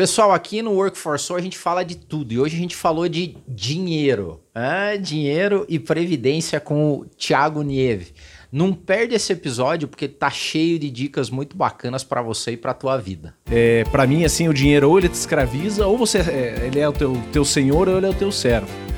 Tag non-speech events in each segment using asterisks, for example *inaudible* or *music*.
Pessoal, aqui no Work for Soul a gente fala de tudo e hoje a gente falou de dinheiro. Ah, dinheiro e previdência com o Thiago Nieve. Não perde esse episódio porque tá cheio de dicas muito bacanas para você e para tua vida. É, para mim, assim, o dinheiro ou ele te escraviza, ou você é, ele é o teu, teu senhor ou ele é o teu servo.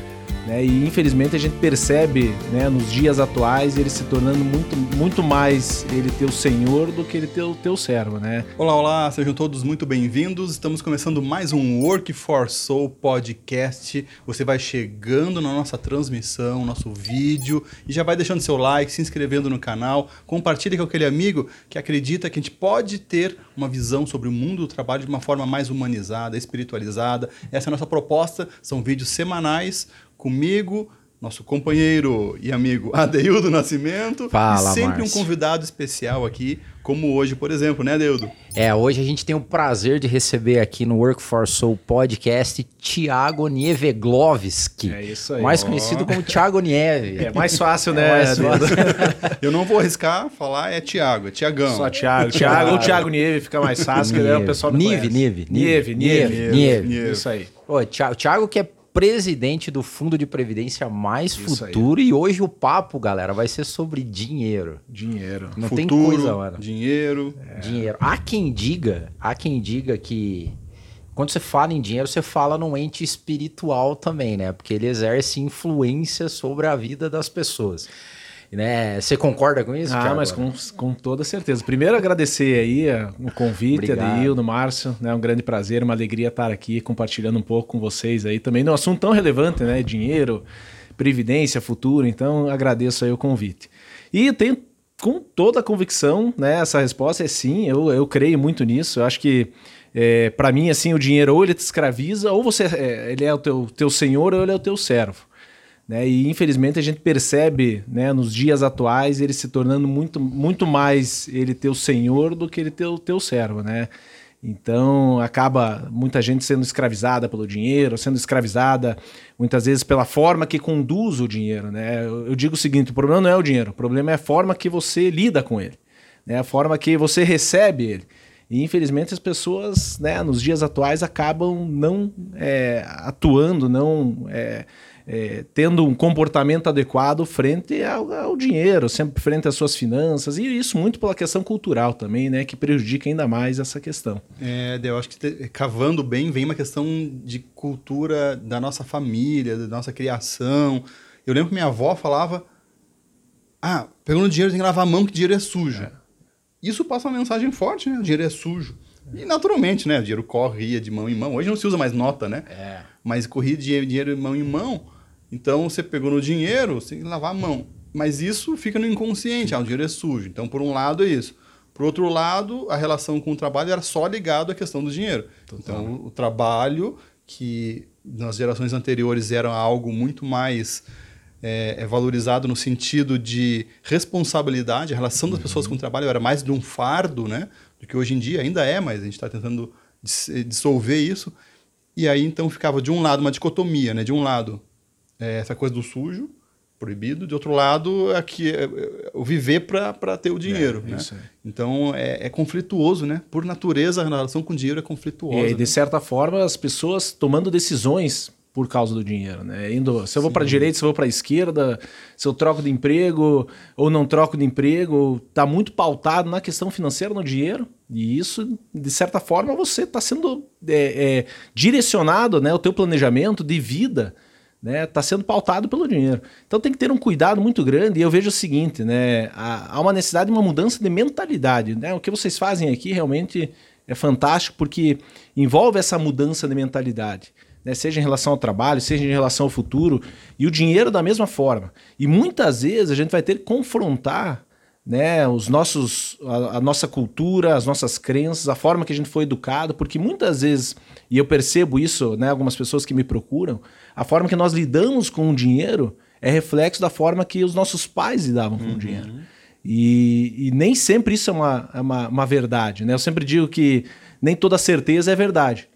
Né? E infelizmente a gente percebe né, nos dias atuais ele se tornando muito, muito mais ele teu senhor do que ele teu, teu servo. Né? Olá, olá, sejam todos muito bem-vindos. Estamos começando mais um Work for Soul podcast. Você vai chegando na nossa transmissão, nosso vídeo, e já vai deixando seu like, se inscrevendo no canal, compartilhe com aquele amigo que acredita que a gente pode ter uma visão sobre o mundo do trabalho de uma forma mais humanizada, espiritualizada. Essa é a nossa proposta. São vídeos semanais comigo, nosso companheiro e amigo *laughs* Adeildo Nascimento. Fala, e sempre Márcio. um convidado especial aqui, como hoje, por exemplo, né, Adeildo? É, hoje a gente tem o prazer de receber aqui no Work for Soul podcast Thiago Nieveglovski. É isso aí. Mais Ó. conhecido como Thiago Nieve. É mais fácil, né? É mais Dudu? *laughs* Eu não vou arriscar falar é Thiago, é Tiagão. Só Thiago. Thiago ou Thiago Nieve fica mais fácil, que daí o pessoal me Nieve, conhece. Nieve, Nieve, Nieve, Nieve. Isso aí. Ô, Thiago que é presidente do Fundo de Previdência Mais Isso aí. Futuro e hoje o papo, galera, vai ser sobre dinheiro. Dinheiro. Não tem Futuro, coisa, mano. dinheiro. Dinheiro. Há quem diga, há quem diga que quando você fala em dinheiro, você fala num ente espiritual também, né? Porque ele exerce influência sobre a vida das pessoas. Né? Você concorda com isso? Ah, Thiago? mas com, com toda certeza. Primeiro agradecer aí a- o convite, Obrigado. Adeildo, Márcio, né? Um grande prazer, uma alegria estar aqui compartilhando um pouco com vocês aí também num assunto tão relevante, né? Dinheiro, previdência, futuro. Então agradeço aí o convite. E tenho com toda a convicção, né? Essa resposta é sim. Eu, eu creio muito nisso. Eu acho que é, para mim assim o dinheiro ou ele te escraviza ou você é, ele é o teu, teu senhor ou ele é o teu servo. Né? E infelizmente a gente percebe né, nos dias atuais ele se tornando muito, muito mais ele teu senhor do que ele teu, teu servo. Né? Então acaba muita gente sendo escravizada pelo dinheiro, sendo escravizada muitas vezes pela forma que conduz o dinheiro. Né? Eu, digo o seguinte: o problema não é o dinheiro, o problema é a forma que você lida com ele, né? a forma que você recebe ele. E infelizmente as pessoas, né, nos dias atuais, acabam não é, atuando, não é, é, tendo um comportamento adequado frente ao, ao dinheiro, sempre frente às suas finanças, e isso muito pela questão cultural também, né, que prejudica ainda mais essa questão. É, eu acho que te- cavando bem vem uma questão de cultura da nossa família, da nossa criação. Eu lembro que minha avó falava: Ah, pegando dinheiro tem que lavar a mão que dinheiro é sujo. Isso passa uma mensagem forte, né? O dinheiro é sujo. E naturalmente, né? O dinheiro corria de mão em mão. Hoje não se usa mais nota, né? É. Mas corria de dinheiro de mão em mão. Então você pegou no dinheiro, você tem que lavar a mão. Mas isso fica no inconsciente. Ah, o dinheiro é sujo. Então, por um lado, é isso. Por outro lado, a relação com o trabalho era só ligado à questão do dinheiro. Então, o, o trabalho, que nas gerações anteriores era algo muito mais é, é valorizado no sentido de responsabilidade, a relação das pessoas com o trabalho era mais de um fardo, né? Do que hoje em dia ainda é, mas a gente está tentando dis- dissolver isso. E aí então ficava de um lado uma dicotomia, né? De um lado é, essa coisa do sujo, proibido, de outro lado aqui é, é, o viver para ter o dinheiro, né? isso aí. Então é, é conflituoso, né? Por natureza a relação com o dinheiro é conflituosa. E aí, né? de certa forma, as pessoas tomando decisões por causa do dinheiro, né? Indo, se eu vou para a direita, se eu vou para a esquerda, se eu troco de emprego ou não troco de emprego, tá muito pautado na questão financeira, no dinheiro. E isso, de certa forma, você está sendo é, é, direcionado, né? O teu planejamento de vida, né? Está sendo pautado pelo dinheiro. Então tem que ter um cuidado muito grande. E eu vejo o seguinte, né? Há, há uma necessidade de uma mudança de mentalidade, né? O que vocês fazem aqui realmente é fantástico porque envolve essa mudança de mentalidade. Né, seja em relação ao trabalho, seja em relação ao futuro, e o dinheiro da mesma forma. E muitas vezes a gente vai ter que confrontar né, os nossos, a, a nossa cultura, as nossas crenças, a forma que a gente foi educado, porque muitas vezes, e eu percebo isso, né, algumas pessoas que me procuram, a forma que nós lidamos com o dinheiro é reflexo da forma que os nossos pais lidavam com o dinheiro. E, e nem sempre isso é uma, é uma, uma verdade. Né? Eu sempre digo que nem toda certeza é verdade.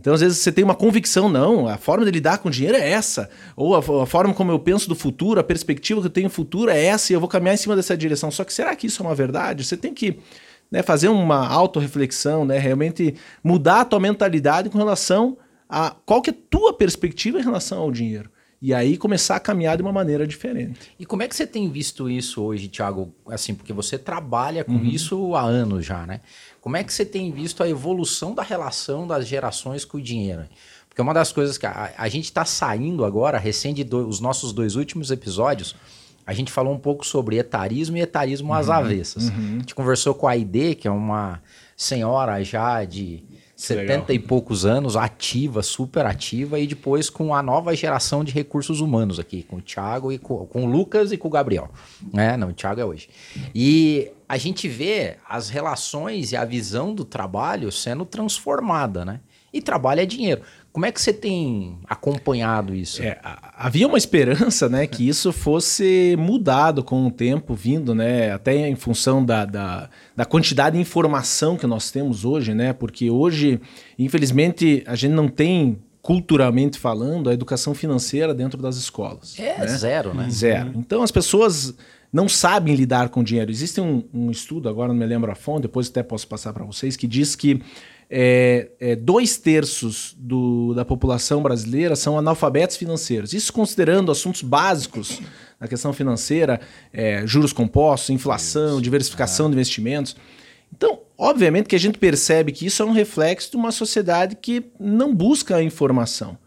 Então, às vezes, você tem uma convicção, não, a forma de lidar com o dinheiro é essa. Ou a, a forma como eu penso do futuro, a perspectiva que eu tenho futuro é essa, e eu vou caminhar em cima dessa direção. Só que será que isso é uma verdade? Você tem que né, fazer uma autorreflexão, né, realmente mudar a tua mentalidade com relação a qual que é a tua perspectiva em relação ao dinheiro. E aí começar a caminhar de uma maneira diferente. E como é que você tem visto isso hoje, Thiago? Assim, porque você trabalha com uhum. isso há anos já, né? Como é que você tem visto a evolução da relação das gerações com o dinheiro? Porque uma das coisas que a, a gente está saindo agora, recém de do, os nossos dois últimos episódios, a gente falou um pouco sobre etarismo e etarismo às uhum. avessas. Uhum. A gente conversou com a Aide, que é uma senhora já de 70 Legal. e poucos anos, ativa, super ativa, e depois com a nova geração de recursos humanos aqui, com o Thiago e com, com o Lucas e com o Gabriel. Né? Não, o Thiago é hoje. E a gente vê as relações e a visão do trabalho sendo transformada, né? E trabalho é dinheiro. Como é que você tem acompanhado isso? É, havia uma esperança, né, que isso fosse mudado com o tempo vindo, né, até em função da, da, da, quantidade de informação que nós temos hoje, né, porque hoje, infelizmente, a gente não tem culturalmente falando a educação financeira dentro das escolas. É né? zero, né? Zero. Então as pessoas não sabem lidar com dinheiro. Existe um, um estudo, agora não me lembro a fonte, depois até posso passar para vocês, que diz que é, é, dois terços do, da população brasileira são analfabetos financeiros. Isso considerando assuntos básicos na questão financeira, é, juros compostos, inflação, diversificação ah. de investimentos. Então, obviamente que a gente percebe que isso é um reflexo de uma sociedade que não busca a informação.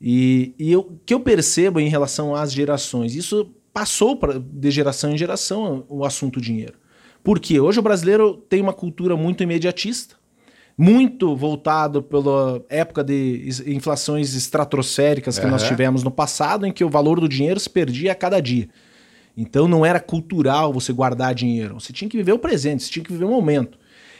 E, e o que eu percebo em relação às gerações, isso passou pra, de geração em geração o assunto dinheiro. Porque hoje o brasileiro tem uma cultura muito imediatista muito voltado pela época de inflações estratosféricas que uhum. nós tivemos no passado, em que o valor do dinheiro se perdia a cada dia. Então não era cultural você guardar dinheiro, você tinha que viver o presente, você tinha que viver o momento.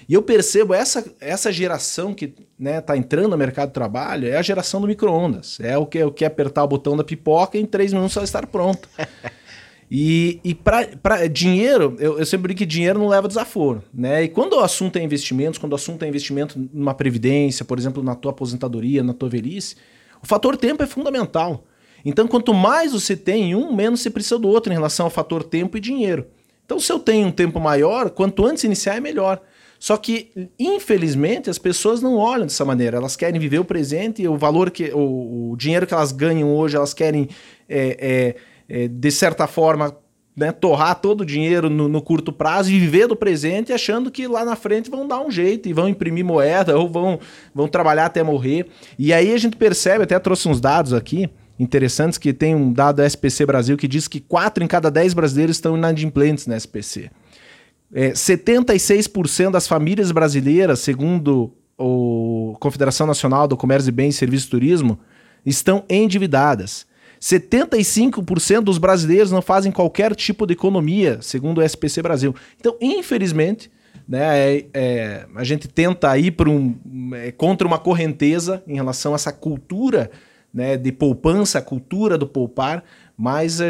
E eu percebo essa, essa geração que está né, tá entrando no mercado de trabalho é a geração do micro-ondas. É o que, é o que apertar o botão da pipoca e em três minutos ela estar pronta. *laughs* E, e para dinheiro, eu, eu sempre digo que dinheiro não leva desaforo. Né? E quando o assunto é investimentos, quando o assunto é investimento numa previdência, por exemplo, na tua aposentadoria, na tua velhice, o fator tempo é fundamental. Então, quanto mais você tem um, menos você precisa do outro em relação ao fator tempo e dinheiro. Então, se eu tenho um tempo maior, quanto antes iniciar é melhor. Só que, infelizmente, as pessoas não olham dessa maneira. Elas querem viver o presente e o valor que. O, o dinheiro que elas ganham hoje, elas querem. É, é, é, de certa forma, né, torrar todo o dinheiro no, no, curto prazo e viver do presente achando que lá na frente vão dar um jeito e vão imprimir moeda ou vão, vão trabalhar até morrer. E aí a gente percebe, até trouxe uns dados aqui interessantes, que tem um dado da SPC Brasil que diz que 4 em cada 10 brasileiros estão inadimplentes na SPC. É, 76% das famílias brasileiras, segundo a Confederação Nacional do Comércio de Bens, Serviços e Turismo, estão endividadas. 75% dos brasileiros não fazem qualquer tipo de economia, segundo o SPC Brasil. Então, infelizmente, né, é, é, a gente tenta ir um, é, contra uma correnteza em relação a essa cultura né, de poupança, a cultura do poupar, mas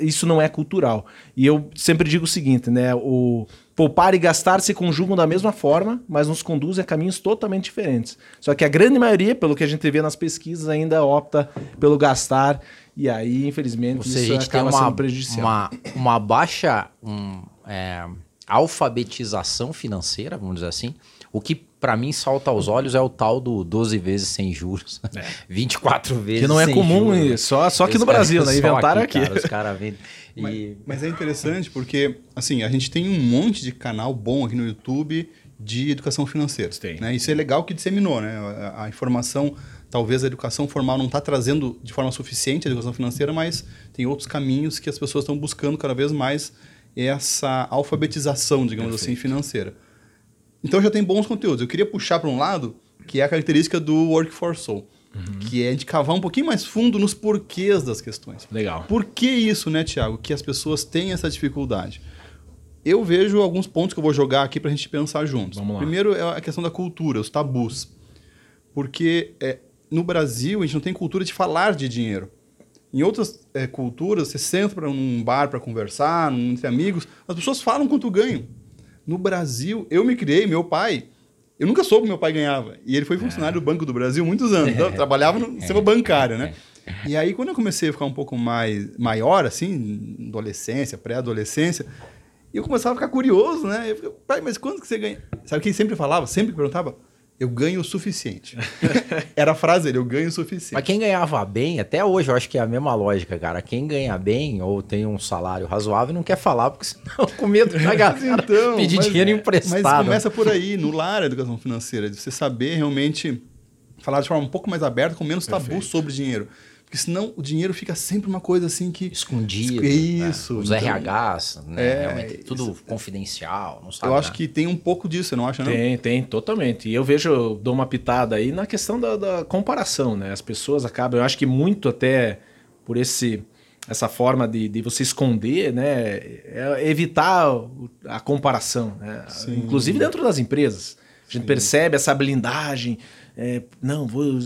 isso não é cultural. E eu sempre digo o seguinte, né, o poupar e gastar se conjugam da mesma forma, mas nos conduzem a caminhos totalmente diferentes. Só que a grande maioria, pelo que a gente vê nas pesquisas, ainda opta pelo gastar e aí, infelizmente, seja, isso a gente acaba tem uma, sendo prejudicial. Uma, uma baixa um, é, alfabetização financeira, vamos dizer assim, o que para mim salta aos olhos é o tal do 12 vezes sem juros. É. *laughs* 24 vezes Que não é comum, juros. só, só aqui no Brasil, né? Inventaram aqui. aqui. Cara, os vendem. *laughs* E... Mas, mas, é interessante porque, assim, a gente tem um monte de canal bom aqui no YouTube de educação financeira. Tem. Né? Isso é legal que disseminou, né? A, a informação, talvez a educação formal não está trazendo de forma suficiente a educação financeira, mas tem outros caminhos que as pessoas estão buscando cada vez mais essa alfabetização, digamos Perfeito. assim, financeira. Então já tem bons conteúdos. Eu queria puxar para um lado que é a característica do Work for Soul. Uhum. Que é de cavar um pouquinho mais fundo nos porquês das questões. Legal. Por que isso, né, Tiago? Que as pessoas têm essa dificuldade. Eu vejo alguns pontos que eu vou jogar aqui para a gente pensar juntos. Vamos lá. Primeiro é a questão da cultura, os tabus. Porque é, no Brasil a gente não tem cultura de falar de dinheiro. Em outras é, culturas, você senta para um bar para conversar, entre amigos, as pessoas falam quanto ganham. No Brasil, eu me criei, meu pai. Eu nunca soube que meu pai ganhava. E ele foi funcionário é. do Banco do Brasil muitos anos. Então, trabalhava no sistema bancário, né? E aí, quando eu comecei a ficar um pouco mais maior, assim, adolescência, pré-adolescência, eu começava a ficar curioso, né? Eu falei, pai, mas quanto que você ganha? Sabe quem sempre falava, sempre perguntava? Eu ganho o suficiente. *laughs* Era a frase dele, eu ganho o suficiente. Mas quem ganhava bem, até hoje eu acho que é a mesma lógica, cara. Quem ganha bem ou tem um salário razoável não quer falar, porque senão *laughs* com medo da galera *laughs* então, pedir mas, dinheiro emprestado. Mas começa por aí, no lar a educação financeira, de você saber realmente falar de forma um pouco mais aberta, com menos tabu Perfeito. sobre dinheiro. Porque senão o dinheiro fica sempre uma coisa assim que. Escondido. Né? Isso. Né? Os então, RHs, né? É, Realmente, tudo isso. confidencial. Não sabe eu acho que tem um pouco disso, você não acha, não? Tem, tem, totalmente. E eu vejo, eu dou uma pitada aí na questão da, da comparação, né? As pessoas acabam, eu acho que muito até por esse essa forma de, de você esconder, né, é evitar a comparação, né? inclusive dentro das empresas. A gente Sim. percebe essa blindagem, é, não, vou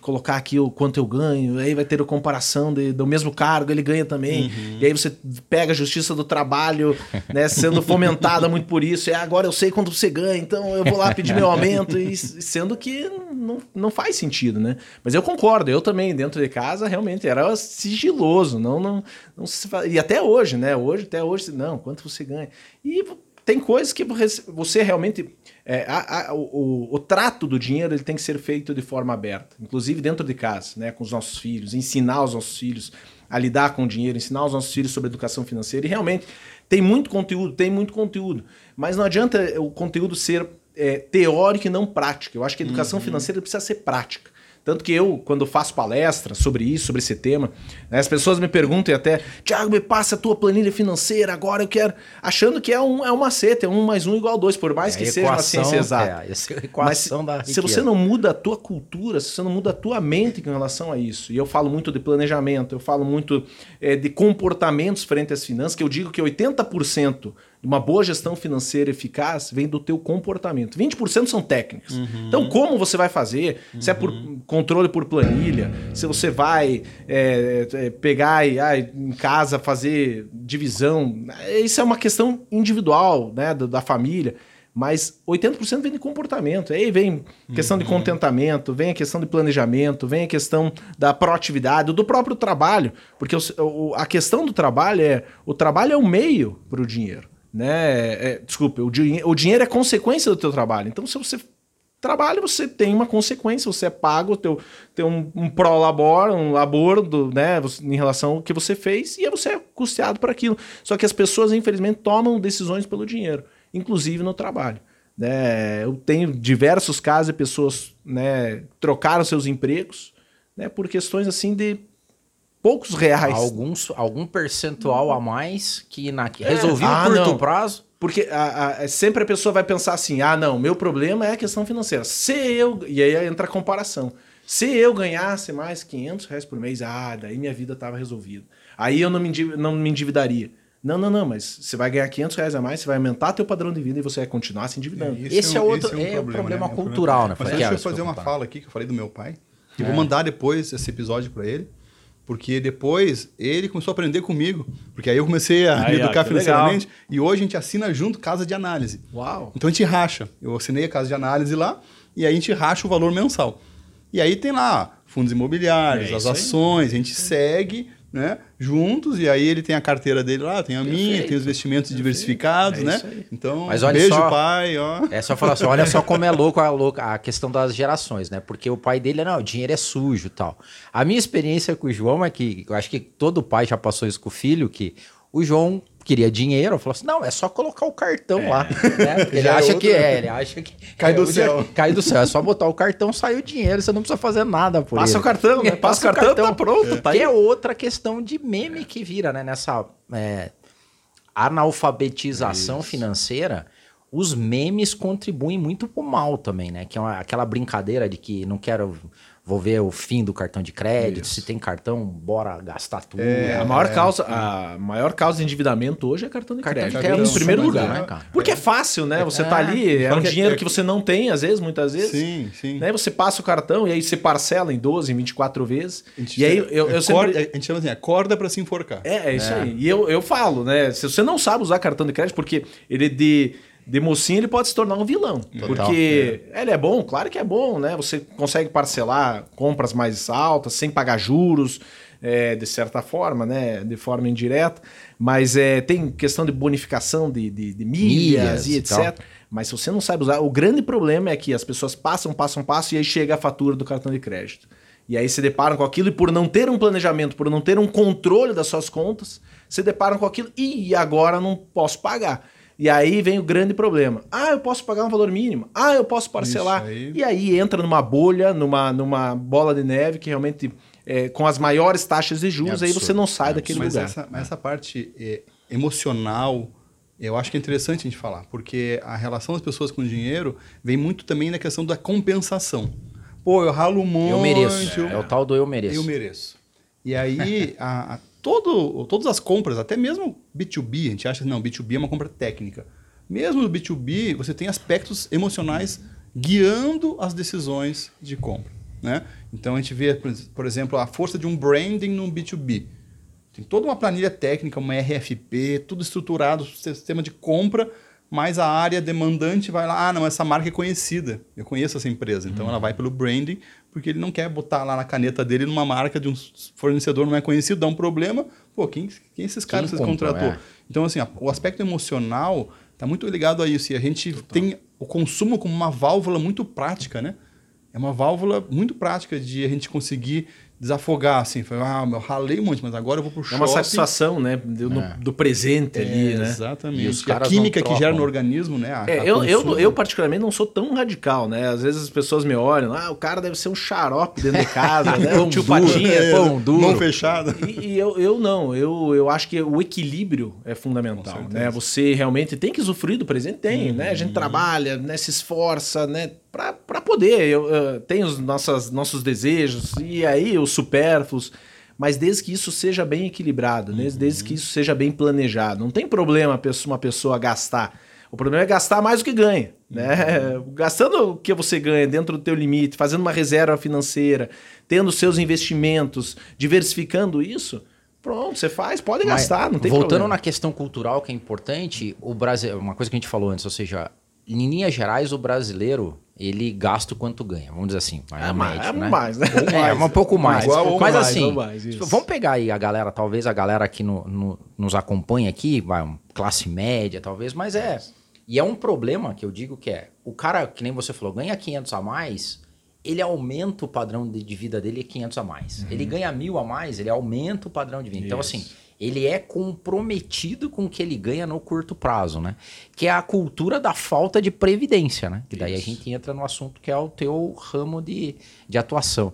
colocar aqui o quanto eu ganho, aí vai ter a comparação de, do mesmo cargo, ele ganha também. Uhum. E aí você pega a justiça do trabalho, né, sendo fomentada muito por isso. É agora eu sei quanto você ganha, então eu vou lá pedir meu aumento, e, sendo que não, não faz sentido, né? Mas eu concordo, eu também, dentro de casa, realmente era sigiloso, não, não, não se, e até hoje, né? Hoje, até hoje, não, quanto você ganha. E tem coisas que você realmente é, a, a, o, o, trato do dinheiro ele tem que ser feito de forma aberta, inclusive dentro de casa, né, com os nossos filhos, ensinar os nossos filhos a lidar com o dinheiro, ensinar os nossos filhos sobre educação financeira. E realmente tem muito conteúdo, tem muito conteúdo, mas não adianta o conteúdo ser é, teórico e não prático. Eu acho que a educação uhum. financeira precisa ser prática. Tanto que eu, quando faço palestra sobre isso, sobre esse tema, né, as pessoas me perguntam até, Tiago, me passa a tua planilha financeira, agora eu quero. Achando que é um, é um macete, é um mais um igual dois, por mais é que equação, seja uma ciência exata. É, essa equação Mas, da se você não muda a tua cultura, se você não muda a tua mente com relação a isso, e eu falo muito de planejamento, eu falo muito é, de comportamentos frente às finanças, que eu digo que 80% uma boa gestão financeira eficaz vem do teu comportamento. 20% são técnicas. Uhum. Então, como você vai fazer? Uhum. Se é por controle por planilha, se você vai é, é, pegar e ah, em casa fazer divisão, isso é uma questão individual né, da, da família. Mas 80% vem de comportamento. Aí vem questão uhum. de contentamento, vem a questão de planejamento, vem a questão da proatividade, do próprio trabalho. Porque o, a questão do trabalho é: o trabalho é o meio para o dinheiro né? É, desculpe, o, dinhe o dinheiro é consequência do teu trabalho. Então, se você trabalha, você tem uma consequência, você é pago, teu, tem um, um pró-labor, um labor do, né, em relação ao que você fez, e você é custeado por aquilo. Só que as pessoas, infelizmente, tomam decisões pelo dinheiro, inclusive no trabalho. Né? Eu tenho diversos casos de pessoas né, trocaram seus empregos né, por questões assim de poucos reais. Alguns, algum percentual a mais que na, é. resolvi ah, curto não. prazo. Porque a, a, sempre a pessoa vai pensar assim: ah, não, meu problema é a questão financeira. Se eu. E aí entra a comparação. Se eu ganhasse mais 500 reais por mês, ah, daí minha vida estava resolvida. Aí eu não me, não me endividaria. Não, não, não, mas você vai ganhar 500 reais a mais, você vai aumentar teu padrão de vida e você vai continuar se endividando. É, esse, esse, é, um, outro esse é, um é problema, problema né? cultural, né? Mas deixa eu fazer uma fala aqui que eu falei do meu pai. E é. vou mandar depois esse episódio para ele. Porque depois ele começou a aprender comigo. Porque aí eu comecei a me educar financeiramente. Legal. E hoje a gente assina junto casa de análise. Uau! Então a gente racha. Eu assinei a casa de análise lá e aí a gente racha o valor mensal. E aí tem lá fundos imobiliários, é as ações, a gente segue né, juntos, e aí ele tem a carteira dele lá, tem a Perfeito. minha, tem os investimentos Perfeito. diversificados, é né? Então, Mas olha beijo, só, pai, ó. É só falar assim, olha só como é louco a, louca a questão das gerações, né? Porque o pai dele, não, o dinheiro é sujo tal. A minha experiência com o João é que, eu acho que todo pai já passou isso com o filho, que o João queria dinheiro, falou assim: não, é só colocar o cartão é. lá. *laughs* Né? Ele é acha que é, ele acha que. Cai do céu. Cai do céu. É só botar o cartão, sai o dinheiro, você não precisa fazer nada por Passa ele. o cartão, né? *laughs* Passa, Passa o cartão, tá pronto. É. Tá que aí. é outra questão de meme que vira, né? Nessa é, analfabetização Isso. financeira. Os memes contribuem muito pro mal também, né? Que é uma, aquela brincadeira de que não quero vou ver o fim do cartão de crédito, Isso. se tem cartão, bora gastar tudo. É, a maior é, causa, a maior causa de endividamento hoje é cartão de cartão crédito. crédito. em primeiro lugar, né, cara? Porque é fácil, né? Você tá é. ali, é um dinheiro que você não tem, às vezes, muitas vezes. Sim, sim. Né? Você passa o cartão e aí você parcela em 12, em 24 vezes. E aí eu, eu sempre... A gente chama assim, acorda para se enforcar. É, é isso aí. E eu, eu falo, né? Se você não sabe usar cartão de crédito, porque ele de de mocinho ele pode se tornar um vilão. Total. porque ele é bom, claro que é bom, né? Você consegue parcelar compras mais altas, sem pagar juros, é, de certa forma, né? De forma indireta. Mas é, tem questão de bonificação de, de, de milhas, Milhas e e etc. tal. Mas se você não sabe usar, o grande problema é que as pessoas passam, passam, passam e aí chega a fatura do cartão de crédito. E aí se deparam com aquilo e por não ter um planejamento, por não ter um controle das suas contas, se deparam com aquilo e agora não posso pagar. E aí vem o grande problema. Ah, eu posso pagar um valor mínimo. Ah, eu posso parcelar. Aí. E aí entra numa bolha, numa, numa bola de neve que realmente é, com as maiores taxas de juros, É aí você não sai é daquele mas lugar. essa, mas essa parte é, emocional, eu acho que é interessante a gente falar, porque a relação das pessoas com o dinheiro vem muito também na questão da compensação. Pô, eu ralo muito. Eu mereço. É o tal do eu mereço. Eu mereço. E aí, *laughs* a, a- todo, todas as compras, até mesmo B2B, a gente acha que não, B2B é uma compra técnica. Mesmo no B2B, você tem aspectos emocionais guiando as decisões de compra. Né? Então a gente vê, por ex- por exemplo, a força de um branding no B2B. Tem toda uma planilha técnica, uma RFP, tudo estruturado, sistema de compra, mas a área demandante vai lá, ah, não, essa marca é conhecida, eu conheço essa empresa. Então ela vai pelo branding, porque ele não quer botar lá na caneta dele numa marca de um fornecedor não é conhecido, dá um problema, pô, quem, quem esses caras Quem vocês contratou? é. Então, assim, a- o aspecto emocional está muito ligado a isso. E a gente tem o consumo como uma válvula muito prática, né? É uma válvula muito prática de a gente conseguir desafogar, assim. Foi, ah, eu ralei um monte, mas agora eu vou pro É shopping. uma satisfação, né? Do, no- É. do presente ali, É, né? Exatamente. E os E a química que gera no organismo, né? A, É, a eu, eu, eu, particularmente, não sou tão radical, né? Às vezes as pessoas me olham, ah, o cara deve ser um xarope dentro de casa, né? *laughs* Pão tio duro, Patinha. é, pão duro. Mão fechada. E, e eu, eu não, eu, eu acho que o equilíbrio é fundamental, né? Você realmente tem que usufruir do presente, tem, né? A gente trabalha, né? Se esforça, né? Pra poder, eu, eu tenho os nossas, nossos desejos e aí os supérfluos, mas desde que isso seja bem equilibrado, né? desde que isso seja bem planejado. Não tem problema pessoa- uma pessoa gastar. O problema é gastar mais do que ganha, né? *laughs* Gastando o que você ganha dentro do teu limite, fazendo uma reserva financeira, tendo seus investimentos, diversificando isso, pronto, você faz, pode Mas, gastar, não tem Voltando problema. na questão cultural, que é importante, o Brasil, uma coisa que a gente falou antes, ou seja, em linhas gerais, o brasileiro, ele gasta o quanto ganha, vamos dizer assim, mais É ou mais, médio, é né? mais, né? É, um pouco mais. Ou Mas mais, assim, mais, vamos pegar aí a galera, talvez a galera que no- no- nos acompanha aqui, vai, um classe média, talvez, mas é. E é um problema que eu digo que é, o cara, que nem você falou, ganha 500 a mais, ele aumenta o padrão de, de vida dele 500 a mais. Ele ganha mil a mais, ele aumenta o padrão de vida. Então, Isso. assim, ele é comprometido com o que ele ganha no curto prazo, né? Que é a cultura da falta de previdência, né? Que daí a gente entra no assunto que é o teu ramo de, de atuação.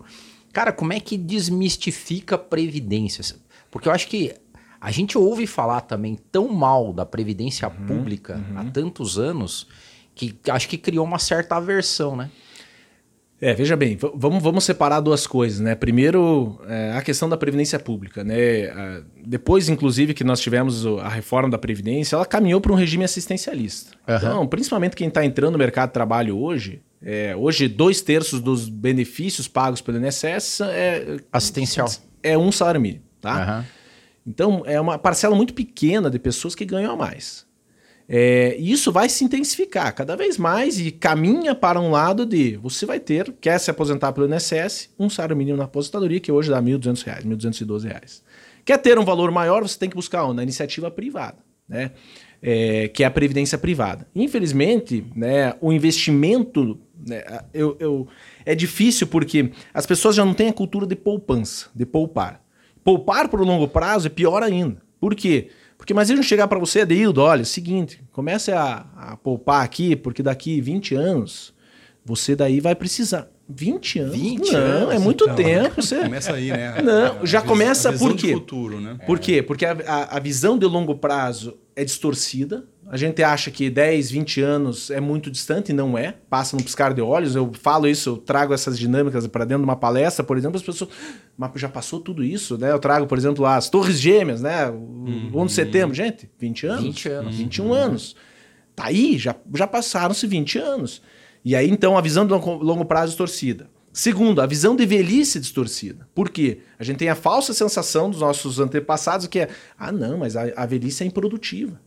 Cara, como é que desmistifica previdência? Porque eu acho que a gente ouve falar também tão mal da previdência pública há tantos anos que acho que criou uma certa aversão, né? É, veja bem, vamos, vamos separar duas coisas, né? Primeiro, é, a questão da previdência pública, né? Depois, inclusive, que nós tivemos a reforma da previdência, ela caminhou para um regime assistencialista. Aham. Então, principalmente quem está entrando no mercado de trabalho hoje, é, hoje dois terços dos benefícios pagos pelo INSS é, Assistencial. é um salário mínimo, tá? Aham. Então, é uma parcela muito pequena de pessoas que ganham a mais. É, e isso vai se intensificar cada vez mais e caminha para um lado de você vai ter, quer se aposentar pelo INSS, um salário mínimo na aposentadoria, que hoje dá 1.200 reais, 1.212 reais. Quer ter um valor maior, você tem que buscar onde? na iniciativa privada, né? É, que é a previdência privada. Infelizmente, né, o investimento né, eu, eu- é difícil porque as pessoas já não têm a cultura de poupança, de poupar. Poupar por longo prazo é pior ainda. Por quê? Porque mas eles chegar para você, Adeildo, olha, é o seguinte, comece a, a poupar aqui, porque daqui 20 anos você daí vai precisar. 20 anos? 20 não, anos, é muito então. tempo. Você... Começa aí, né? *laughs* Não, A já vis- começa a visão por de quê? futuro, né? Por quê? Porque a, a- a visão de longo prazo é distorcida. A gente acha que 10, 20 anos é muito distante e não é. Passa no piscar de olhos. Eu falo isso, eu trago essas dinâmicas para dentro de uma palestra, por exemplo, as pessoas. Mas já passou tudo isso, né? Eu trago, por exemplo, as Torres Gêmeas, né? O 1 de setembro. Gente, 20 anos. 20 anos. 21 anos. Tá aí, já, já passaram-se 20 anos. E aí, então, a visão de longo, longo prazo distorcida. Segundo, a visão de velhice distorcida. Por quê? A gente tem a falsa sensação dos nossos antepassados que é: ah, não, mas a, a velhice é improdutiva.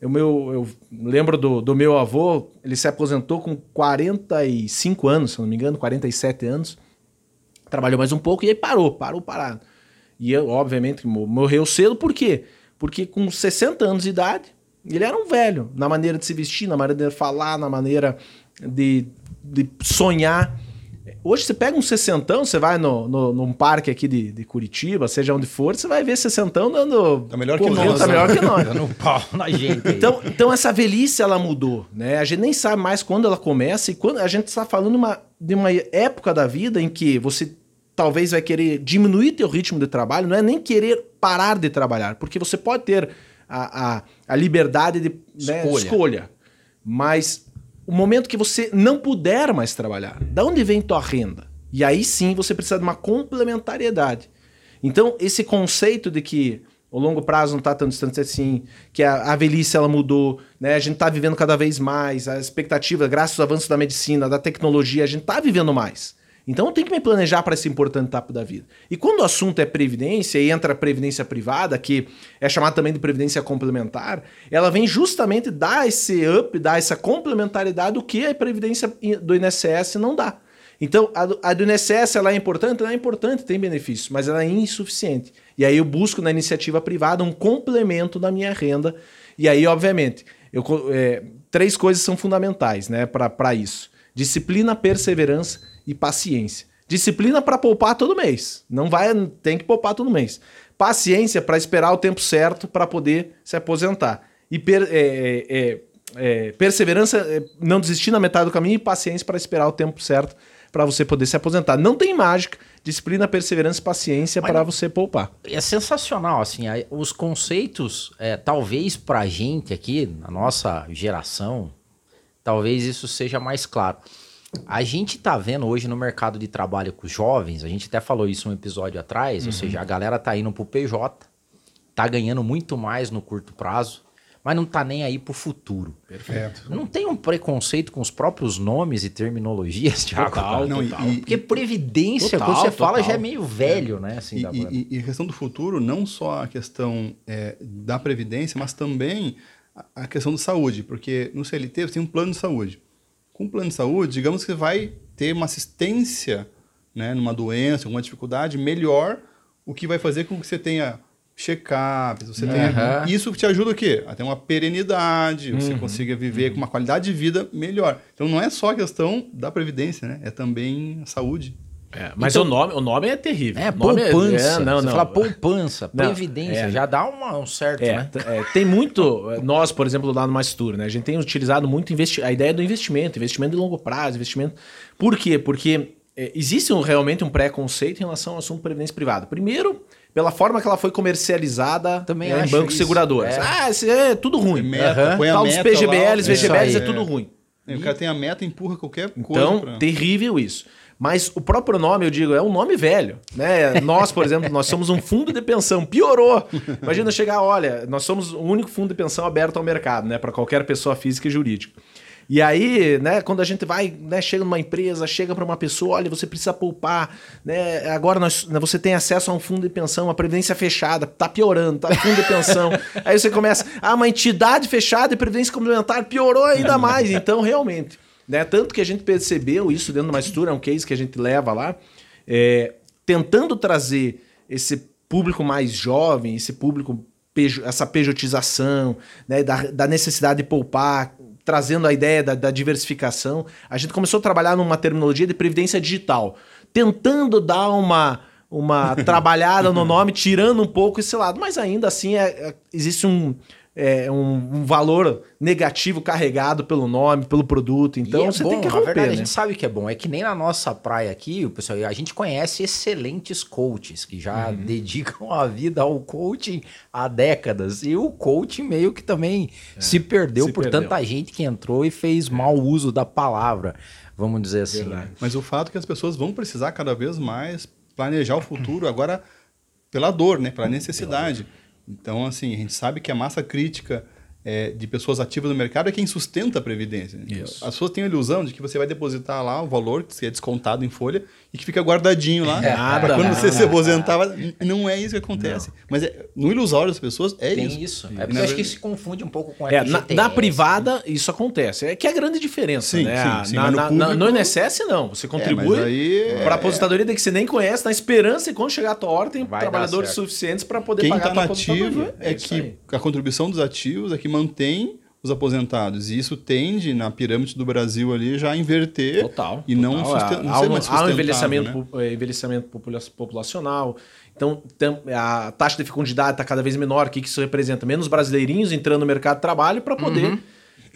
O meu, eu lembro do, do meu avô, ele se aposentou com 45 anos, se não me engano, 47 anos. Trabalhou mais um pouco e aí parou, parou parado. E eu, obviamente, morreu cedo, por quê? Porque com 60 anos de idade, ele era um velho, na maneira de se vestir, na maneira de falar, na maneira de, de sonhar. Hoje você pega um sessentão, você vai no, no, num parque aqui de, de Curitiba, seja onde for, você vai ver sessentão dando. Tá melhor que nós. Tá né? melhor que *laughs* nós. Dando pau na gente. aí. Então, então essa velhice ela mudou, né? A gente nem sabe mais quando ela começa e quando a gente está falando uma, de uma época da vida em que você talvez vai querer diminuir teu ritmo de trabalho, não é nem querer parar de trabalhar, porque você pode ter a, a, a liberdade de né, Escolha. escolha, mas o momento que você não puder mais trabalhar, da onde vem tua renda? E aí sim você precisa de uma complementariedade. Então, esse conceito de que o longo prazo não está tão distante assim, que a, a velhice ela mudou, né? A gente está vivendo cada vez mais, a expectativa, graças ao avanço da medicina, da tecnologia, a gente está vivendo mais. Então tenho que me planejar para esse importante etapa da vida. E quando o assunto é previdência e entra a previdência privada, que é chamada também de previdência complementar, ela vem justamente dar esse up, dar essa complementaridade do que a previdência do INSS não dá. Então, a do, INSS ela é importante? Ela é importante, tem benefícios, mas ela é insuficiente. E aí eu busco na iniciativa privada um complemento da minha renda. E aí, obviamente, eu, é, três coisas são fundamentais né, para isso: disciplina, perseverança e paciência. Disciplina para poupar todo mês. Não vai, tem que poupar todo mês. Paciência para esperar o tempo certo para poder se aposentar. E per- é, é, é, perseverança, é, não desistir na metade do caminho e paciência para esperar o tempo certo para você poder se aposentar. Não tem mágica. Disciplina, perseverança e paciência para você poupar. É sensacional, assim, a- os conceitos, é, talvez pra gente aqui, na nossa geração, talvez isso seja mais claro. A gente tá vendo hoje no mercado de trabalho com os jovens, a gente até falou isso um episódio atrás, ou seja, a galera tá indo pro PJ, tá ganhando muito mais no curto prazo, mas não tá nem aí pro futuro. Perfeito. Não tem um preconceito com os próprios nomes e terminologias, *laughs* Thiago? Total, Não, total. e- Porque previdência, Total, quando você fala, total. já é meio velho, né? Assim, E, e- e- a questão do futuro, não só a questão é, da previdência, mas também a, a questão da saúde, porque no CLT você tem um plano de saúde. Com o plano de saúde, digamos que você vai ter uma assistência né, numa doença, alguma dificuldade melhor, o que vai fazer com que você tenha check-ups, você tenha... Aham. Isso te ajuda o quê? A ter uma perenidade, você Uhum. consiga viver com uma qualidade de vida melhor. Então não é só a questão da previdência, né? É também a saúde. É, mas Então- o, nome, o nome é terrível. É, O nome poupança. É, não, Você não. fala poupança, Não, previdência, é. já dá uma- um certo, É, né? é, tem muito. Nós, por exemplo, lá no Mastur, né? A gente tem utilizado muito a ideia do investimento, investimento de longo prazo, investimento. Por quê? Porque é, existe um- realmente um preconceito em relação ao assunto de previdência privada. Primeiro, pela forma que ela foi comercializada Também é, em bancos isso. seguradores. É. Ah, isso é tudo ruim. Meta, a Tal dos meta PGBLs, lá, VGBLs é, é. tudo ruim. O cara tem a meta, empurra qualquer coisa. Então, pra- terrível isso. Mas o próprio nome, eu digo, é um nome velho. Né? Nós, por exemplo, nós somos um fundo de pensão. Piorou. Imagina chegar, olha, nós somos o único fundo de pensão aberto ao mercado, né? Para qualquer pessoa física e jurídica. E aí, né, quando a gente vai, né, chega numa empresa, chega para uma pessoa, olha, você precisa poupar, né? Agora nós, né, você tem acesso a um fundo de pensão, uma previdência fechada, tá piorando, tá fundo de pensão. aí você começa, ah, uma entidade fechada e previdência complementar piorou ainda mais. Então, realmente, né, tanto que a gente percebeu isso dentro da mistura, é um case que a gente leva lá, é, tentando trazer esse público mais jovem, esse público essa pejotização, né, da, da necessidade de poupar, trazendo a ideia da, da diversificação. A gente começou a trabalhar numa terminologia de previdência digital, tentando dar uma, uma *laughs* trabalhada no nome, tirando um pouco esse lado. Mas ainda assim é- é- existe um, é, um, um valor negativo carregado pelo nome, pelo produto. Então E é você bom, tem que na romper, verdade, a né? gente sabe que é bom. É que nem na nossa praia aqui, o pessoal, a gente conhece excelentes coaches que já Uhum. dedicam a vida ao coaching há décadas. E o coaching meio que também se perdeu É, se por perdeu. É. tanta gente que entrou e fez mau uso da palavra, vamos dizer assim. Verdade. né? Mas o fato é que as pessoas vão precisar cada vez mais planejar o futuro agora pela dor, né? Pela necessidade. Então, assim, a gente sabe que a massa crítica é, de pessoas ativas no mercado é quem sustenta a previdência. Isso. As pessoas têm a ilusão de que você vai depositar lá o valor que é descontado em folha e que fica guardadinho lá. Nada, pra quando você nada. se aposentar, vai- não é isso que acontece. Mas é- no ilusório das pessoas é Tem isso. isso. É porque na eu acho que se confunde um pouco com É, na, na privada isso acontece. É que é a grande diferença, Sim, né? sim, sim, na, na- público- no INSS não, você contribui mas aí para é- aposentadoria que você nem conhece, na esperança e quando chegar a tua hora tem Vai trabalhadores suficientes para poder Quem pagar está a tua aposentadoria. é, isso que aí. a contribuição dos ativos é que mantém os aposentados. E isso tende, na pirâmide do Brasil ali, já a inverter Total. e não, total. susten- não há, ser um, mais há um sustentável, envelhecimento, né? eh, envelhecimento popula- populacional. Então, a taxa de fecundidade está cada vez menor. O que isso representa? Menos brasileirinhos entrando no mercado de trabalho para poder Uhum.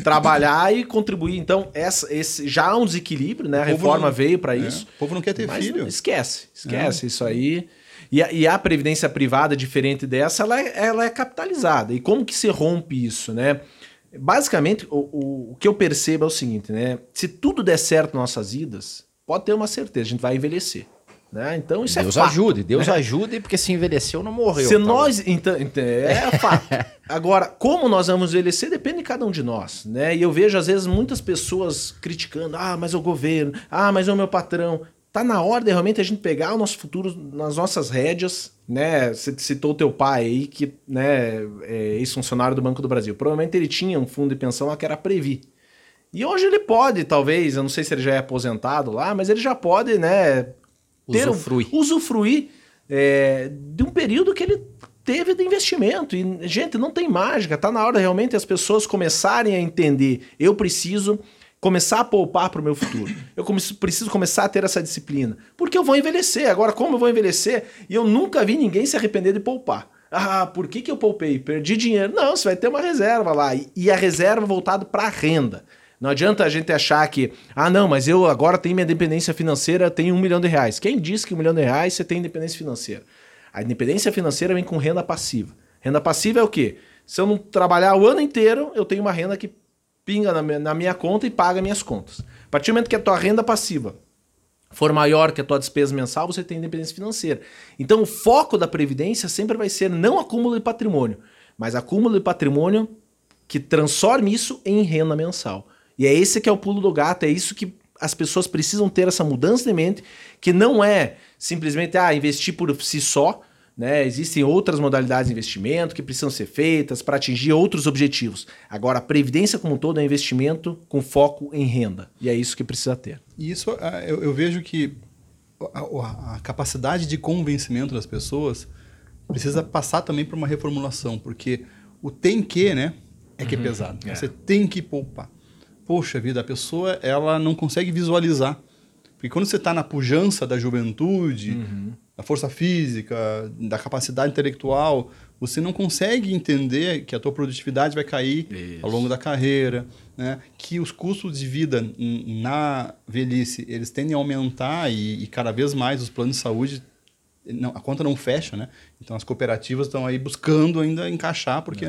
trabalhar e contribuir. Então, essa, esse, já há um desequilíbrio, né? A reforma não- veio para é, isso. O povo não quer ter filho. esquece, esquece isso aí. E a, e a previdência privada, diferente dessa, ela é, ela é capitalizada. E como que se rompe isso, né? Basicamente, o, o, o que eu percebo é o seguinte, né? Se tudo der certo nas nossas vidas, pode ter uma certeza, a gente vai envelhecer. Né? Então isso Deus é fato. ajude, Deus ajude, porque se envelheceu não morreu. Se tá nós. Então, então, é fato. *laughs* Agora, como nós vamos envelhecer depende de cada um de nós. Né? E eu vejo, às vezes, muitas pessoas criticando: ah, mas é o governo, ah, mas é o meu patrão. Tá na hora de realmente a gente pegar o nosso futuro nas nossas rédeas, né? Você citou o teu pai aí, que né, é ex-funcionário do Banco do Brasil. Provavelmente ele tinha um fundo de pensão lá que era Previ. E hoje ele pode, talvez, eu não sei se ele já é aposentado lá, mas ele já pode, né? ter Usufruir. usufruir é, de um período que ele teve de investimento. E, gente, não tem mágica. Tá na hora realmente as pessoas começarem a entender. Eu preciso começar a poupar para o meu futuro. Eu preciso começar a ter essa disciplina. Porque eu vou envelhecer. Agora, como eu vou envelhecer? E eu nunca vi ninguém se arrepender de poupar. Ah, por que, que eu poupei? Perdi dinheiro. Não, você vai ter uma reserva lá. E, a reserva voltada para a renda. Não adianta a gente achar que, ah, não, mas eu agora tenho minha independência financeira, tenho um milhão de reais. Quem disse que um milhão de reais você tem independência financeira? A independência financeira vem com renda passiva. Renda passiva é o quê? Se eu não trabalhar o ano inteiro, eu tenho uma renda que pinga na minha, na minha conta e paga minhas contas. A partir do momento que a tua renda passiva for maior que a tua despesa mensal, você tem independência financeira. Então o foco da previdência sempre vai ser não acúmulo de patrimônio, mas acúmulo de patrimônio que transforme isso em renda mensal. E é esse que é o pulo do gato, é isso que as pessoas precisam ter essa mudança de mente, que não é simplesmente ah, investir por si só, né? Existem outras modalidades de investimento que precisam ser feitas para atingir outros objetivos. Agora, a previdência como um todo é investimento com foco em renda. E é isso que precisa ter. E isso ah, eu, eu vejo que a, a- capacidade de convencimento das pessoas precisa passar também por uma reformulação, porque o tem que, né, é que é pesado. é. Você tem que poupar. Poxa vida, a pessoa ela não consegue visualizar. Porque quando você está na pujança da juventude, da força física, da capacidade intelectual, você não consegue entender que a tua produtividade vai cair Isso. ao longo da carreira, né? que os custos de vida na velhice eles tendem a aumentar e, e cada vez mais os planos de saúde não, a conta não fecha, né? Então as cooperativas estão aí buscando ainda encaixar porque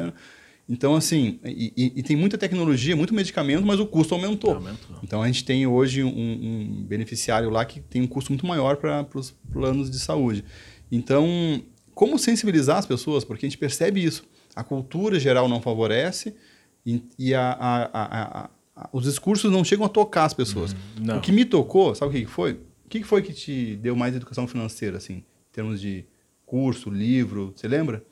então assim e, e- e tem muita tecnologia, muito medicamento, mas o custo aumentou. Aumentou. Então a gente tem hoje um, um beneficiário lá que tem um custo muito maior para os planos de saúde. Então como sensibilizar as pessoas? Porque a gente percebe isso. A cultura geral não favorece e, e a- a- a- os discursos não chegam a tocar as pessoas. não. O que me tocou, sabe o que foi? O que foi que te deu mais educação financeira, assim, em termos de curso, livro, você lembra?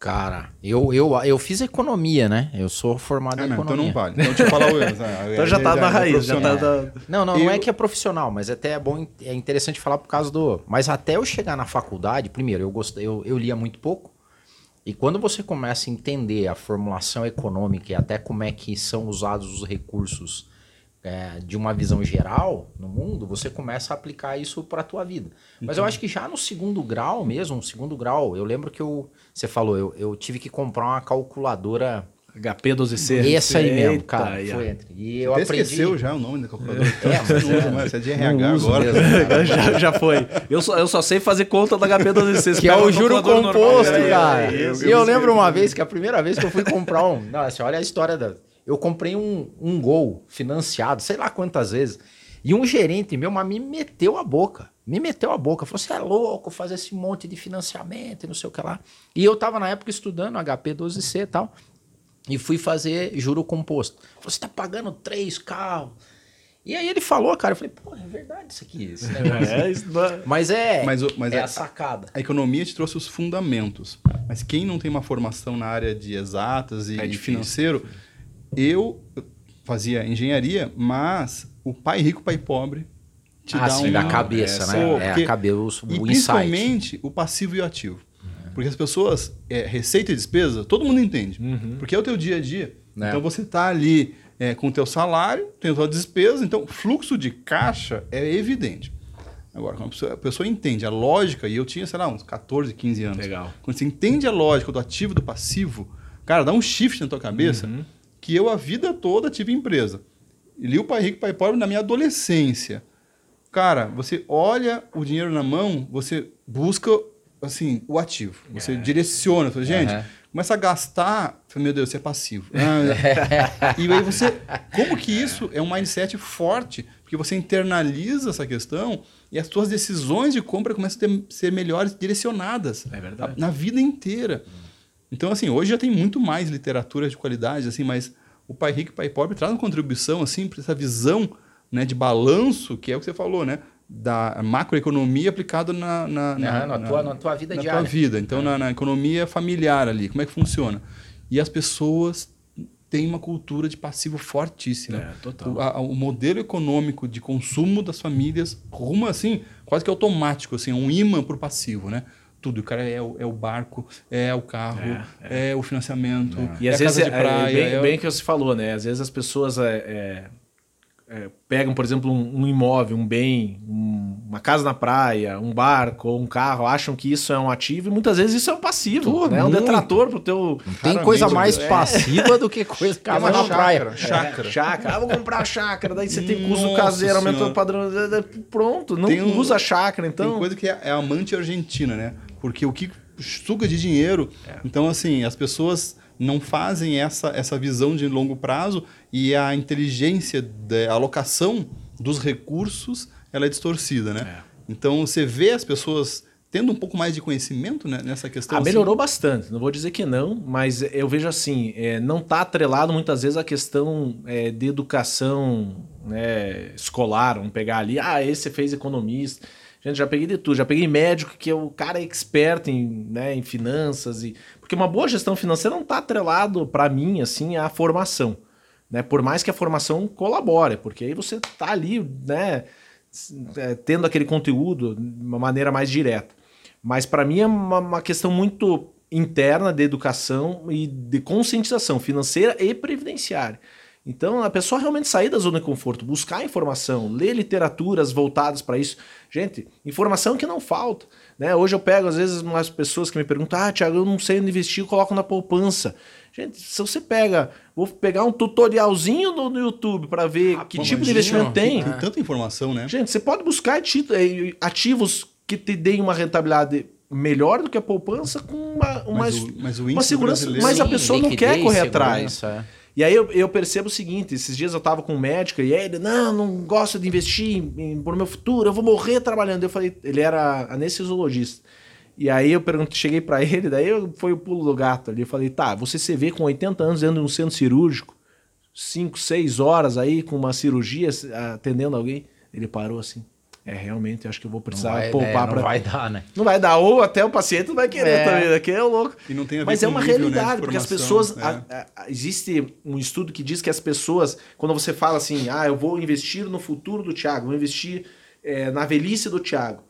Cara, eu, eu, eu fiz economia, né? Eu sou formado Ah, em não, então economia. não vale. Então deixa eu falar o *laughs* Então já tá na raiz, já tá... da- Não, não, não Eu- é que é profissional, mas até é bom, é interessante falar por causa do. Mas até eu chegar na faculdade, primeiro, eu gostei, eu, eu lia muito pouco. E quando você começa a entender a formulação econômica e até como é que são usados os recursos é, de uma visão geral no mundo, você começa a aplicar isso para a tua vida. Mas eu acho que já no segundo grau mesmo, no segundo grau, eu lembro que eu, você falou, eu, eu tive que comprar uma calculadora. HP 12C. Essa aí mesmo, Eita, cara. Foi entre. E eu Até aprendi. esqueceu já o nome da calculadora. É, mas não é- usa mais, você é de RH agora. mesmo, já, já foi. Eu só, eu só sei fazer conta da HP 12C. Que é o juro composto, É, cara. é isso. e eu lembro uma vez que a primeira vez que eu fui comprar um. Nossa, olha a história da. Eu comprei um, um gol financiado, sei lá quantas vezes. E um gerente meu, mas me meteu a boca. Me meteu a boca. Falou: você é louco fazer esse monte de financiamento e não sei o que lá. E eu tava na época estudando HP 12C e tal. e fui fazer juro composto. Você tá pagando três carros. E aí ele falou, cara, eu falei, pô, é verdade isso aqui. Esse é, isso mas é, mas, mas é a, a sacada. A economia te trouxe os fundamentos. Mas quem não tem uma formação na área de exatas e, É e difícil. financeiro, eu fazia engenharia, mas o pai rico, pai pobre te ah, dá sim, um da cabeça, Pô, né? É porque- a cabeça, o E insight. principalmente o passivo e o ativo. Porque as pessoas, é, receita e despesa, todo mundo entende. Porque é o teu dia a dia. Né. Então você está ali é, com o teu salário, tem a tua despesa, então fluxo de caixa é evidente. Agora, quando a pessoa, a pessoa entende a lógica, e eu tinha, sei lá, uns 14, 15 anos. Legal. Quando você entende a lógica do ativo e do passivo, cara, dá um shift na tua cabeça que eu a vida toda tive empresa. Li o Pai Rico, Pai Pobre na minha adolescência. Cara, você olha o dinheiro na mão, você busca assim o ativo. Você direciona, fala, gente, começa a gastar, fala, meu Deus, você é passivo. Ah, e aí você, como que isso é um mindset forte, porque você internaliza essa questão e as suas decisões de compra começam a ter- ser melhores direcionadas É verdade. na vida inteira. Então, assim, hoje já tem muito mais literatura de qualidade, assim, mas o Pai Rico e o Pai Pobre traz uma contribuição, assim, para essa visão né, de balanço, que é o que você falou, né? Da macroeconomia aplicada na, na, Aham, na tua- na tua vida na diária. tua vida. Então, na, na economia familiar ali, como é que funciona? E as pessoas têm uma cultura de passivo fortíssima. É, total. O, a- o modelo econômico de consumo das famílias ruma assim, quase que automático, assim, um imã para o passivo, né? Tudo. O cara é o, é o barco, é o carro, é, o financiamento, E é às a vezes casa de é, praia. é bem, é bem que você falou, né? Às vezes as pessoas é, é, é, pegam, por exemplo, um, um imóvel, um bem, um- uma casa na praia, um barco ou um carro, acham que isso é um ativo e muitas vezes isso é um passivo, né? É um detrator pro teu Tem coisa mais é. passiva do que coisa *laughs* É é uma na praia. chácara, chácara. É, chácara. Ah, vou comprar chácara, daí você tem custo caseiro, aumenta Senhora. o padrão. Pronto, não Tem um- usa chácara, então. Tem coisa que é, é amante argentina, né? Porque o que suga de dinheiro. Então, assim, as pessoas não fazem essa, essa visão de longo prazo e a inteligência da alocação dos recursos ela é distorcida, né? É. Então, você vê as pessoas tendo um pouco mais de conhecimento né, nessa questão. Ah, assim, melhorou bastante, não vou dizer que não, mas eu vejo assim, é, não está atrelado muitas vezes a questão é, de educação né, escolar, vamos pegar ali, ah, esse fez economista. Gente, já peguei de tudo, já peguei médico que é o cara expert em, né, em finanças e porque uma boa gestão financeira não está atrelado para mim assim à formação, né? Por mais que a formação colabore, porque aí você tá ali, né, é, tendo aquele conteúdo de uma maneira mais direta. Mas para mim é uma, uma questão muito interna de educação e de conscientização financeira e previdenciária. Então, a pessoa realmente sair da zona de conforto, buscar informação, ler literaturas voltadas para isso. Gente, informação que não falta. Né? Hoje eu pego, às vezes, umas pessoas que me perguntam: Ah, Thiago, eu não sei onde investir, eu coloco na poupança. Gente, se você pega, vou pegar um tutorialzinho no, no YouTube para ver que Pô, tipo de imagina, investimento tem. Tem tanta informação, né? Gente, você pode buscar eh, ativos que te deem uma rentabilidade melhor do que a poupança com uma, uma, Mas o- mas o uma segurança. Mas a pessoa não quer correr atrás. é. E aí eu, eu percebo o seguinte: esses dias eu tava com um médico e ele, não, não gosto de investir em, em, pro meu futuro, eu vou morrer trabalhando. Eu falei, ele era anestesiologista. E aí eu perguntei, cheguei pra *laughs* ele, daí foi o pulo do gato ali. Eu falei, tá, você se vê com 80 anos dentro de um centro cirúrgico, 5, 6 horas aí com uma cirurgia atendendo alguém. Ele parou assim. É, realmente, eu acho que eu vou Não precisar vai, poupar é, não pra. vai dar, né? Não vai dar, ou até o paciente não vai querer É. também, né? Que é louco. E não tem a ver Mas com é uma nível, né, de realidade, porque as pessoas. é. a- a- existe um estudo que diz que as pessoas, quando você fala assim, ah, eu vou investir no futuro do Thiago, vou investir eh, na velhice do Thiago,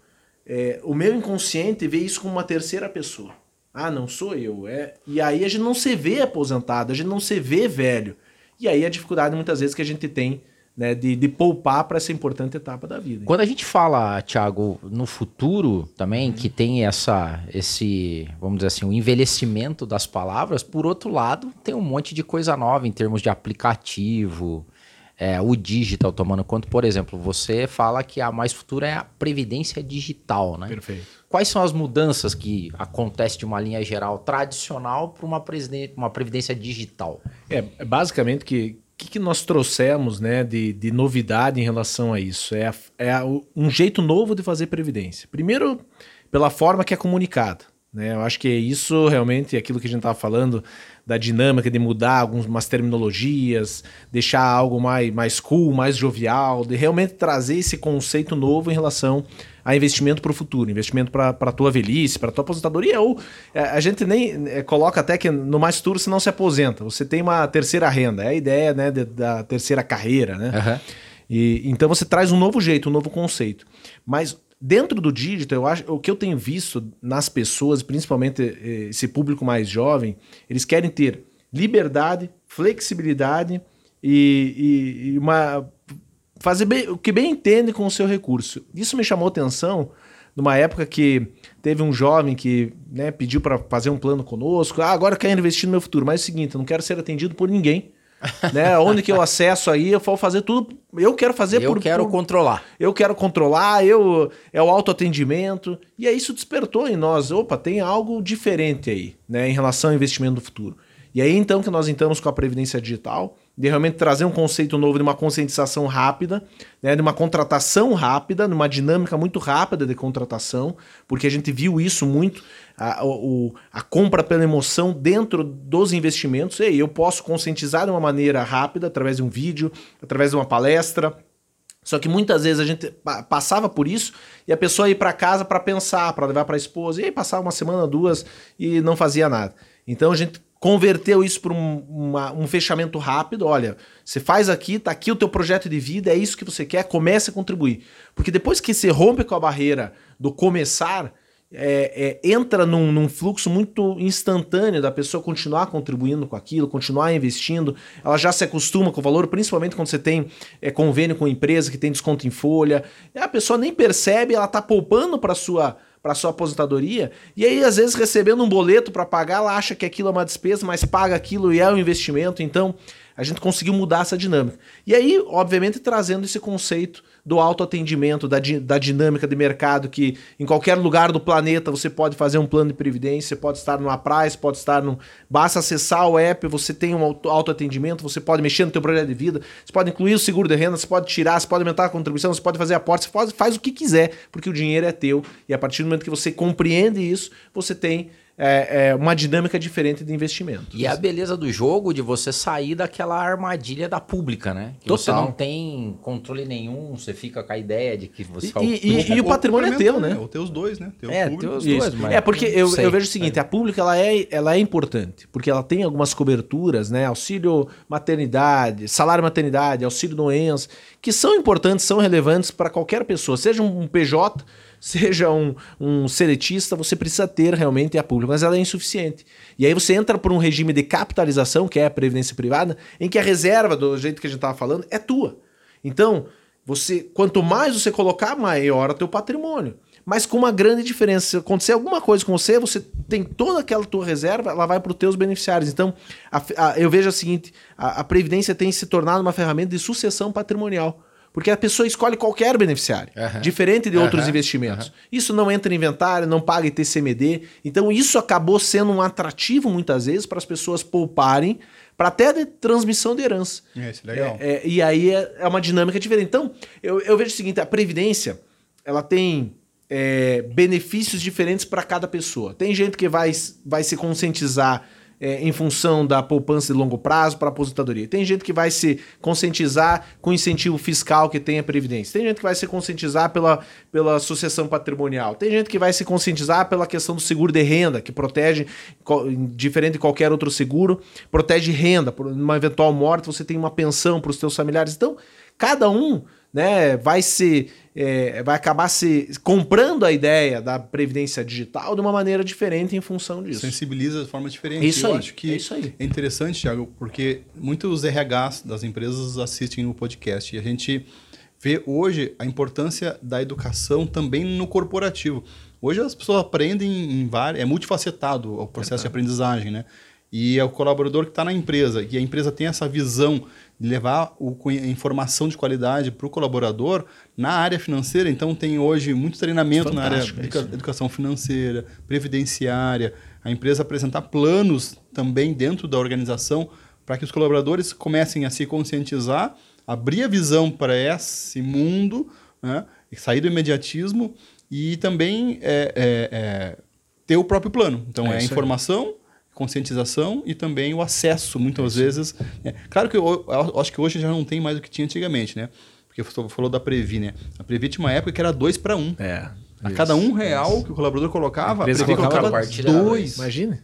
eh, o meu inconsciente vê isso como uma terceira pessoa. Ah, não sou eu. É... E aí a gente não se vê aposentado, a gente não se vê velho. E aí a dificuldade muitas vezes que a gente tem né, de, de poupar para essa importante etapa da vida. Quando a gente fala, Thiago, no futuro também, que tem essa, esse, vamos dizer assim, o envelhecimento das palavras, por outro lado, tem um monte de coisa nova em termos de aplicativo, é, o digital tomando conta. Por exemplo, você fala que a mais futura é a previdência digital, né? Perfeito. Quais são as mudanças que acontecem de uma linha geral tradicional para uma, uma previdência digital? É, é basicamente que que, que nós trouxemos né, de, de novidade em relação a isso? É, é um jeito novo de fazer previdência. Primeiro, pela forma que é comunicada. Né? Eu acho que isso realmente é aquilo que a gente estava falando da dinâmica de mudar algumas terminologias, deixar algo mais, mais cool, mais jovial, de realmente trazer esse conceito novo em relação a investimento para o futuro, investimento para a tua velhice, para a tua aposentadoria, ou é, a gente nem é, coloca até que no mais futuro você não se aposenta, você tem uma terceira renda, é a ideia né, de, da terceira carreira, né? Uhum. E, então você traz um novo jeito, um novo conceito. Mas Dentro do digital, eu acho, o que eu tenho visto nas pessoas, principalmente eh, esse público mais jovem, eles querem ter liberdade, flexibilidade e, e, uma fazer bem, o que bem entende com o seu recurso. Isso me chamou atenção numa época que teve um jovem que né, pediu para fazer um plano conosco. Ah, agora eu quero investir no meu futuro, mas é o seguinte, eu não quero ser atendido por ninguém né? Onde que eu acesso aí, eu vou fazer tudo. Eu quero fazer eu por. Eu quero por, controlar. Eu quero controlar, eu é o autoatendimento. E aí isso despertou em nós. Opa, tem algo diferente aí, né? Em relação ao investimento do futuro. E aí então que nós entramos com a Previdência Digital, de realmente trazer um conceito novo de uma conscientização rápida, né, de uma contratação rápida, numa dinâmica muito rápida de contratação, porque a gente viu isso muito, a, o, a compra pela emoção dentro dos investimentos. E eu posso conscientizar de uma maneira rápida, através de um vídeo, através de uma palestra, só que muitas vezes a gente passava por isso e a pessoa ia para casa para pensar, para levar para a esposa, e aí passava uma semana, duas e não fazia nada. Então a gente converteu isso para um, um, fechamento rápido. Olha, você faz aqui, tá aqui o teu projeto de vida, é isso que você quer, comece a contribuir. Porque depois que você rompe com a barreira do começar, é, é, entra num, num, fluxo muito instantâneo da pessoa continuar contribuindo com aquilo, continuar investindo. Ela já se acostuma com o valor, principalmente quando você tem é, convênio com empresa que tem desconto em folha. A pessoa nem percebe, ela está poupando para sua para sua aposentadoria, e aí às vezes recebendo um boleto para pagar, ela acha que aquilo é uma despesa, mas paga aquilo e é um investimento, então a gente conseguiu mudar essa dinâmica. E aí, obviamente, trazendo esse conceito do autoatendimento, da, da dinâmica de mercado, que em qualquer lugar do planeta você pode fazer um plano de previdência, pode estar numa praia, pode estar no. Basta acessar o app, você tem um autoatendimento, você pode mexer no teu projeto de vida, você pode incluir o seguro de renda, você pode tirar, você pode aumentar a contribuição, você pode fazer aporte, você pode, faz o que quiser, porque o dinheiro é teu. E a partir do momento que você compreende isso, você tem é, é, uma dinâmica diferente de investimento. E a beleza do jogo de você sair daquela armadilha da pública, né? Que Total. você não tem controle nenhum, você fica com a ideia de que você... E, e, e, e o patrimônio é teu, né? Ou ter os dois, né? Ter é, ter os dois. Mas... É, porque eu, eu, vejo o seguinte, a pública ela é, ela é importante, porque ela tem algumas coberturas, né? Auxílio maternidade, salário maternidade, auxílio doença, que são importantes, são relevantes para qualquer pessoa, seja um PJ seja um, um seletista, você precisa ter realmente a pública, mas ela é insuficiente. E aí você entra por um regime de capitalização, que é a previdência privada, em que a reserva, do jeito que a gente estava falando, é tua. Então, você quanto mais você colocar, maior é o teu patrimônio. Mas com uma grande diferença. Se acontecer alguma coisa com você, você tem toda aquela tua reserva, ela vai para os teus beneficiários. Então, a, a, eu vejo o seguinte: a, a Previdência tem se tornado uma ferramenta de sucessão patrimonial. Porque a pessoa escolhe qualquer beneficiário, uhum. diferente de uhum. outros investimentos. Uhum. Isso não entra em inventário, não paga ITCMD. Então, isso acabou sendo um atrativo, muitas vezes, para as pessoas pouparem, para até de transmissão de herança. É, isso é legal. É, é, e aí é, é, uma dinâmica diferente. Então, eu, eu, vejo o seguinte: a Previdência ela tem é, benefícios diferentes para cada pessoa. Tem gente que vai, vai se conscientizar é, em função da poupança de longo prazo para aposentadoria. Tem gente que vai se conscientizar com o incentivo fiscal que tem a Previdência. Tem gente que vai se conscientizar pela, pela sucessão patrimonial. Tem gente que vai se conscientizar pela questão do seguro de renda, que protege, diferente de qualquer outro seguro, protege renda. Por uma eventual morte, você tem uma pensão para os seus familiares. Então, cada um né, vai se é, vai acabar se comprando a ideia da previdência digital de uma maneira diferente em função disso. Sensibiliza de forma diferente. Isso Eu aí, acho que é isso aí. É interessante, Thiago, porque muitos RHs das empresas assistem no podcast e a gente vê hoje a importância da educação também no corporativo. Hoje as pessoas aprendem em várias, é multifacetado o processo de aprendizagem, né? E é o colaborador que está na empresa, e a empresa tem essa visão de levar o, a informação de qualidade para o colaborador na área financeira. Então, tem hoje muito treinamento Fantástico, na área de educação financeira, previdenciária, a empresa apresentar planos também dentro da organização para que os colaboradores comecem a se conscientizar, abrir a visão para esse mundo, né, sair do imediatismo e também é, é, é ter o próprio plano. Então É é, a informação, conscientização e também o acesso, muitas vezes. né? Claro que eu, eu acho que hoje já não tem mais o que tinha antigamente, né? Porque você falou da Previ, né? A Previ tinha uma época que era dois para um. É. A cada um real que o colaborador colocava, a, Previ colocava colocava compartilha dois. Imagine.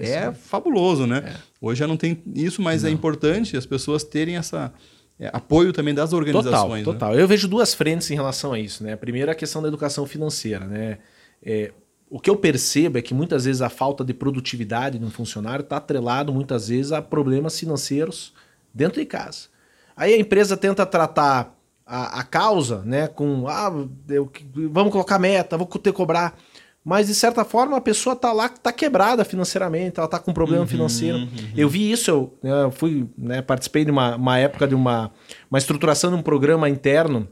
É fabuloso, né? Hoje já não tem isso, mas é importante as pessoas terem essa é, apoio também das Total, organizações. né? total. Eu vejo duas frentes em relação a isso, né? A primeira é a questão da educação financeira, né? É, o que eu percebo é que muitas vezes a falta de produtividade de um funcionário está atrelado muitas vezes a problemas financeiros dentro de casa. Aí a empresa tenta tratar a, a causa, né, com ah, eu- vamos colocar meta, vou ter que cobrar. Mas de certa forma a pessoa tá lá, tá quebrada financeiramente, ela tá com problema financeiro. Eu vi isso, eu, né, eu fui, né, participei de uma, uma época de uma, uma estruturação de um programa interno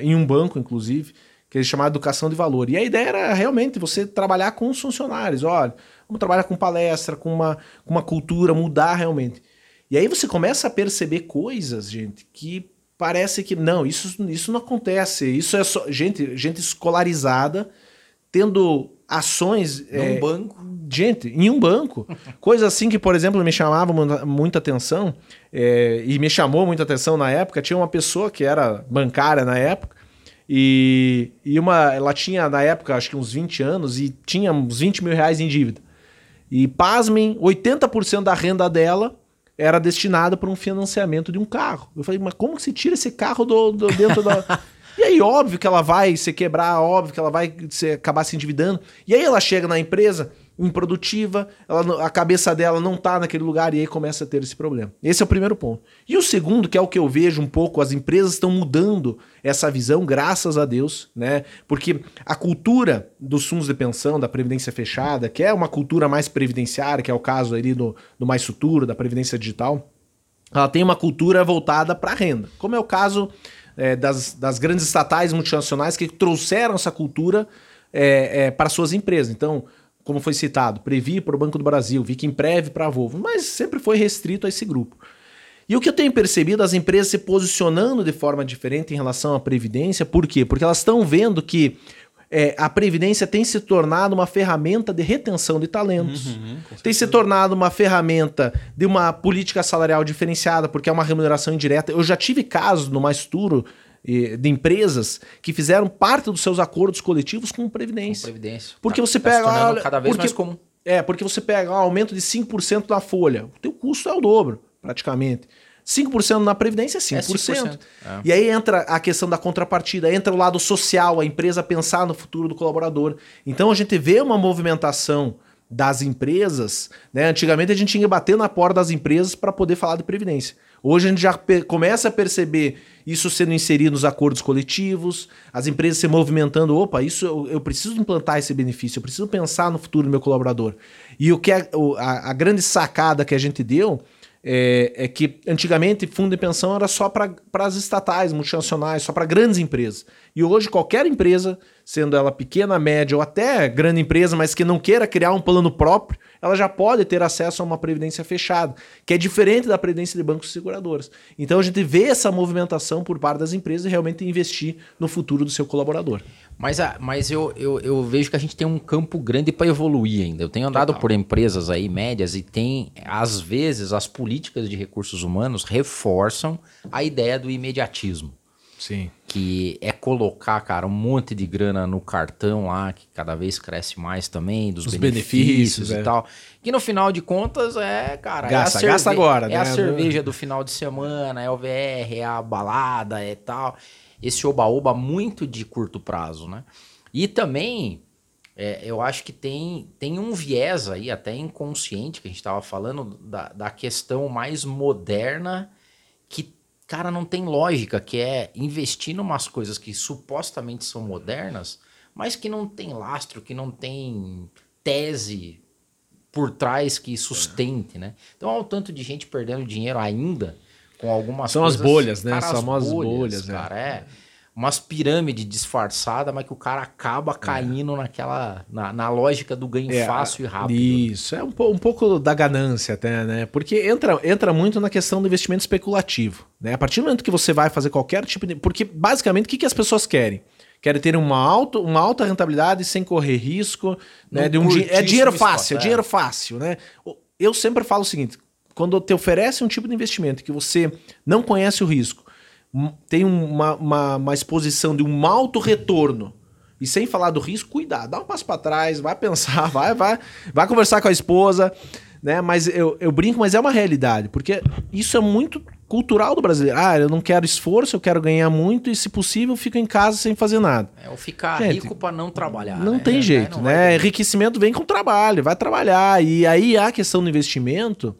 em um banco, inclusive, que eles chamavam Educação de Valor. E a ideia era realmente você trabalhar com os funcionários. Olha, vamos trabalhar com palestra, com uma, com uma cultura, mudar realmente. E aí você começa a perceber coisas, gente, que parece que não, isso, isso não acontece. Isso é só gente, gente escolarizada tendo ações Num é, banco. gente, em um banco. *laughs* Coisa assim que, por exemplo, me chamava muita, muita atenção, é, e me chamou muita atenção na época. Tinha uma pessoa que era bancária na época, e, e uma, ela tinha, na época, acho que uns 20 anos, e tinha uns 20 mil reais em dívida. E, pasmem, 80% da renda dela era destinada para um financiamento de um carro. Eu falei, mas como que se tira esse carro do, do- dentro da. *laughs* E aí, óbvio que ela vai se quebrar, óbvio que ela vai se, acabar se endividando. E aí ela chega na empresa improdutiva, ela, a cabeça dela não tá naquele lugar e aí começa a ter esse problema. Esse é o primeiro ponto. E o segundo, que é o que eu vejo um pouco, as empresas estão mudando essa visão, graças a Deus, né? Porque a cultura dos fundos de pensão, da previdência fechada, que é uma cultura mais previdenciária, que é o caso ali do, do Mais Futuro, da previdência digital, ela tem uma cultura voltada para renda, como é o caso é, das, das grandes estatais multinacionais que trouxeram essa cultura é, é, para suas empresas. Então, como foi citado, Previ para o Banco do Brasil, Vicimprev para a Volvo, mas sempre foi restrito a esse grupo. E o que eu tenho percebido, as empresas se posicionando de forma diferente em relação à Previdência, por quê? Porque elas estão vendo que é, a Previdência tem se tornado uma ferramenta de retenção de talentos, tem se tornado uma ferramenta de uma política salarial diferenciada, porque é uma remuneração indireta. Eu já tive casos no Mais Turo de empresas que fizeram parte dos seus acordos coletivos com Previdência. Previdência. Porque Tá- você tá pega, tornando olha, cada vez porque- mais comum. É, porque você pega um aumento de 5% na folha. O teu custo é o dobro, praticamente. 5% na Previdência é 5%. É 5%, é. E aí entra a questão da contrapartida, entra o lado social, a empresa pensar no futuro do colaborador. Então a gente vê uma movimentação das empresas, né? Antigamente a gente tinha que bater na porta das empresas para poder falar de previdência. Hoje a gente já começa a perceber isso sendo inserido nos acordos coletivos, as empresas se movimentando, opa, isso eu, eu preciso implantar esse benefício, eu preciso pensar no futuro do meu colaborador. E o que é, a, a grande sacada que a gente deu é, é que antigamente fundo de pensão era só para as estatais, multinacionais, só para grandes empresas. E hoje qualquer empresa, sendo ela pequena, média ou até grande empresa, mas que não queira criar um plano próprio, ela já pode ter acesso a uma previdência fechada, que é diferente da previdência de bancos e seguradoras. Então a gente vê essa movimentação por parte das empresas e realmente investir no futuro do seu colaborador. Mas, a- mas eu, eu, eu vejo que a gente tem um campo grande para evoluir ainda. Eu tenho andado Total. por empresas aí médias e tem, às vezes, as políticas de recursos humanos reforçam a ideia do imediatismo. Sim. Que é colocar, cara, um monte de grana no cartão lá, que cada vez cresce mais também, dos Os benefícios, benefícios, e é. tal. Que no final de contas é, cara, Gasta, é a gasta agora, É a né? cerveja do final de semana, é o VR, é a balada, é tal. Esse oba-oba muito de curto prazo, né? E também, é, eu acho que tem, tem um viés aí, até inconsciente, que a gente estava falando, da, da questão mais moderna, que, cara, não tem lógica, que é investir em umas coisas que supostamente são modernas, mas que não tem lastro, que não tem tese por trás que sustente, né? Então, há um tanto de gente perdendo dinheiro ainda com algumas São as coisas... bolhas, né? Cara, As as famosas bolhas, é. cara, é. Umas pirâmides disfarçadas, mas que o cara acaba caindo naquela... Na, na lógica do ganho É, fácil e rápido. né? Isso, é um, um pouco da ganância até, né? Porque entra, entra muito na questão do investimento especulativo, né? A partir do momento que você vai fazer qualquer tipo de... Porque, basicamente, o que, que as pessoas querem? querem ter uma, alto, uma alta rentabilidade sem correr risco. Né, um di- é dinheiro fácil, é é. dinheiro fácil. Né? Eu sempre falo o seguinte: quando te oferece um tipo de investimento que você não conhece o risco, m- tem uma, uma, uma exposição de um alto retorno. E sem falar do risco, cuidado, dá um passo para trás, vai pensar, *laughs* vai, vai, vai conversar com a esposa, né? Mas eu, eu brinco, mas é uma realidade, porque isso é muito cultural do brasileiro. Ah, eu não quero esforço, eu quero ganhar muito e, se possível, fico em casa sem fazer nada. É o ficar Gente, rico pra não trabalhar. Não né? tem É, jeito, não né? Enriquecimento vem com trabalho, vai trabalhar. E aí a questão do investimento,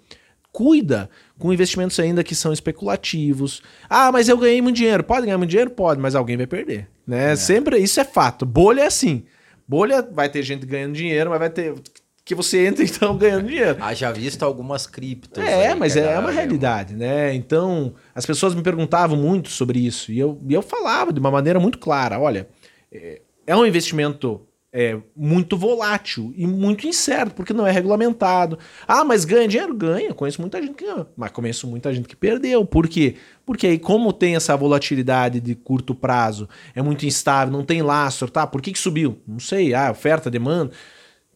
cuida com investimentos ainda que são especulativos. Ah, mas eu ganhei muito dinheiro. Pode ganhar muito dinheiro? Pode, mas alguém vai perder. Né? Sempre, isso é fato. Bolha é assim. Bolha vai ter gente ganhando dinheiro, mas vai ter que você entra *laughs* então ganhando dinheiro. Haja visto algumas criptos. É, aí mas é galera uma realidade, né? Então, as pessoas me perguntavam muito sobre isso e eu, e eu falava de uma maneira muito clara: olha, é, é um investimento é, muito volátil e muito incerto, porque não é regulamentado. Ah, mas ganha dinheiro? Ganha. Conheço muita gente que ganha, mas conheço muita gente que perdeu. Por quê? Porque aí, como tem essa volatilidade de curto prazo, é muito instável, não tem lastro, tá? Por que, que subiu? Não sei, ah, oferta, demanda.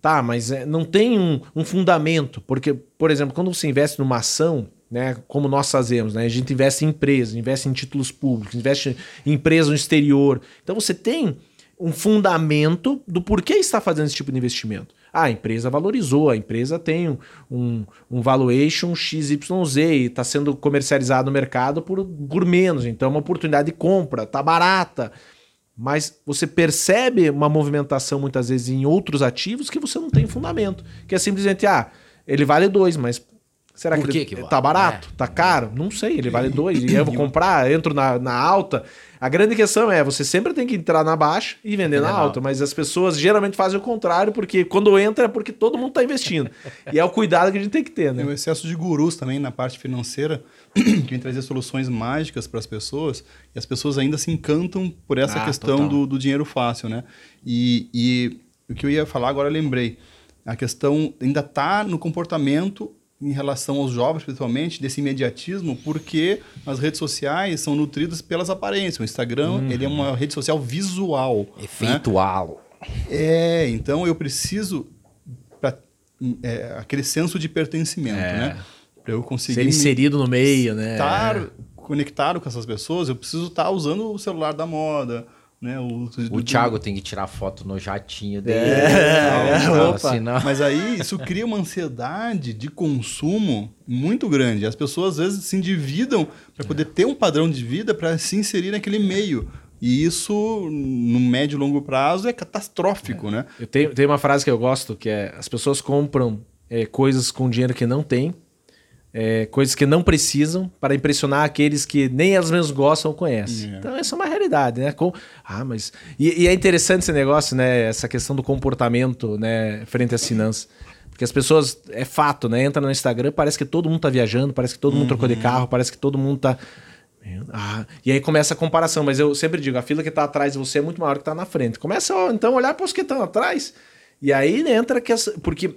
Tá, mas é, não tem um, um fundamento, porque, por exemplo, quando você investe numa ação, né, como nós fazemos, né, a gente investe em empresas, investe em títulos públicos, investe em empresas no exterior. Então você tem um fundamento do porquê está fazendo esse tipo de investimento. Ah, a empresa valorizou, a empresa tem um, um, um valuation XYZ e está sendo comercializado no mercado por, por menos, então é uma oportunidade de compra, tá barata. Mas você percebe uma movimentação muitas vezes em outros ativos que você não tem fundamento. Que é simplesmente, ah, ele vale dois, mas será Por que, que ele que vale? tá barato? Tá caro? Não sei, ele vale *laughs* dois. E eu vou comprar, entro na, na alta. A grande questão é, você sempre tem que entrar na baixa e vender na na alta. Mas as pessoas geralmente fazem o contrário, porque quando entra é porque todo mundo tá investindo. *laughs* e é o cuidado que a gente tem que ter, Tem o né? excesso de gurus também na parte financeira, *clears throat* que vem trazer soluções mágicas para as pessoas, e as pessoas ainda se encantam por essa Ah, questão do, do dinheiro fácil, né? E, e o que eu ia falar agora eu lembrei. A questão ainda está no comportamento em relação aos jovens, principalmente, desse imediatismo, porque as redes sociais são nutridas pelas aparências. O Instagram, ele é uma rede social visual. né? Efeito halo. É, então eu preciso pra, é, aquele senso de pertencimento, né? Para eu conseguir Ser inserido no meio, né? estar conectado com essas pessoas, eu preciso estar usando o celular da moda, né? O, O Thiago tem que tirar foto no jatinho dele. *laughs* É, Não, opa. senão- Mas aí isso cria uma ansiedade de consumo muito grande. As pessoas às vezes se endividam para poder ter um padrão de vida para se inserir naquele meio. E isso, no médio e longo prazo, é catastrófico, né? Eu tenho, tem uma frase que eu gosto, que é as pessoas compram é, coisas com dinheiro que não tem, é, coisas que não precisam para impressionar aqueles que nem elas mesmas gostam ou conhecem. É. Então essa é uma realidade, né? Com, ah, mas e, e é interessante esse negócio, né? Essa questão do comportamento, né? Frente às finanças. Porque as pessoas, é fato, né? Entra no Instagram, parece que todo mundo tá viajando, parece que todo mundo trocou de carro, parece que todo mundo tá. Ah, e aí começa a comparação, mas eu sempre digo, a fila que tá atrás de você é muito maior que tá na frente. Começa então a olhar para os que estão atrás. E aí entra que essa, porque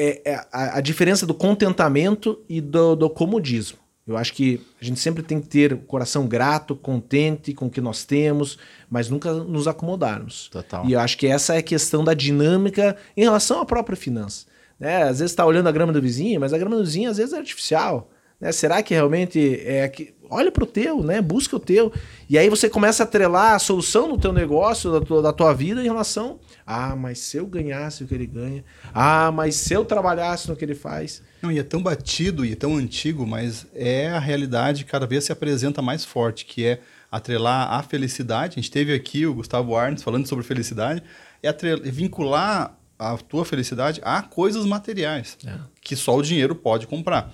é, é a, a diferença do contentamento e do, do comodismo. Eu acho que a gente sempre tem que ter o coração grato, contente com o que nós temos, mas nunca nos acomodarmos. Total. E eu acho que essa é a questão da dinâmica em relação à própria finança. Né? Às vezes está olhando a grama do vizinho, mas a grama do vizinho às vezes é artificial. Né? Será que realmente é que olha para o teu, né? Busca o teu. E aí você começa a atrelar a solução do teu negócio, da tua, da tua vida em relação. Ah, mas se eu ganhasse o que ele ganha. Ah, mas se eu trabalhasse no que ele faz. Não, e é tão batido e é tão antigo, mas é a realidade que cada vez se apresenta mais forte, que é atrelar a felicidade. A gente teve aqui o Gustavo Arnes falando sobre felicidade, é atrel- é vincular a tua felicidade a coisas materiais, que só o dinheiro pode comprar.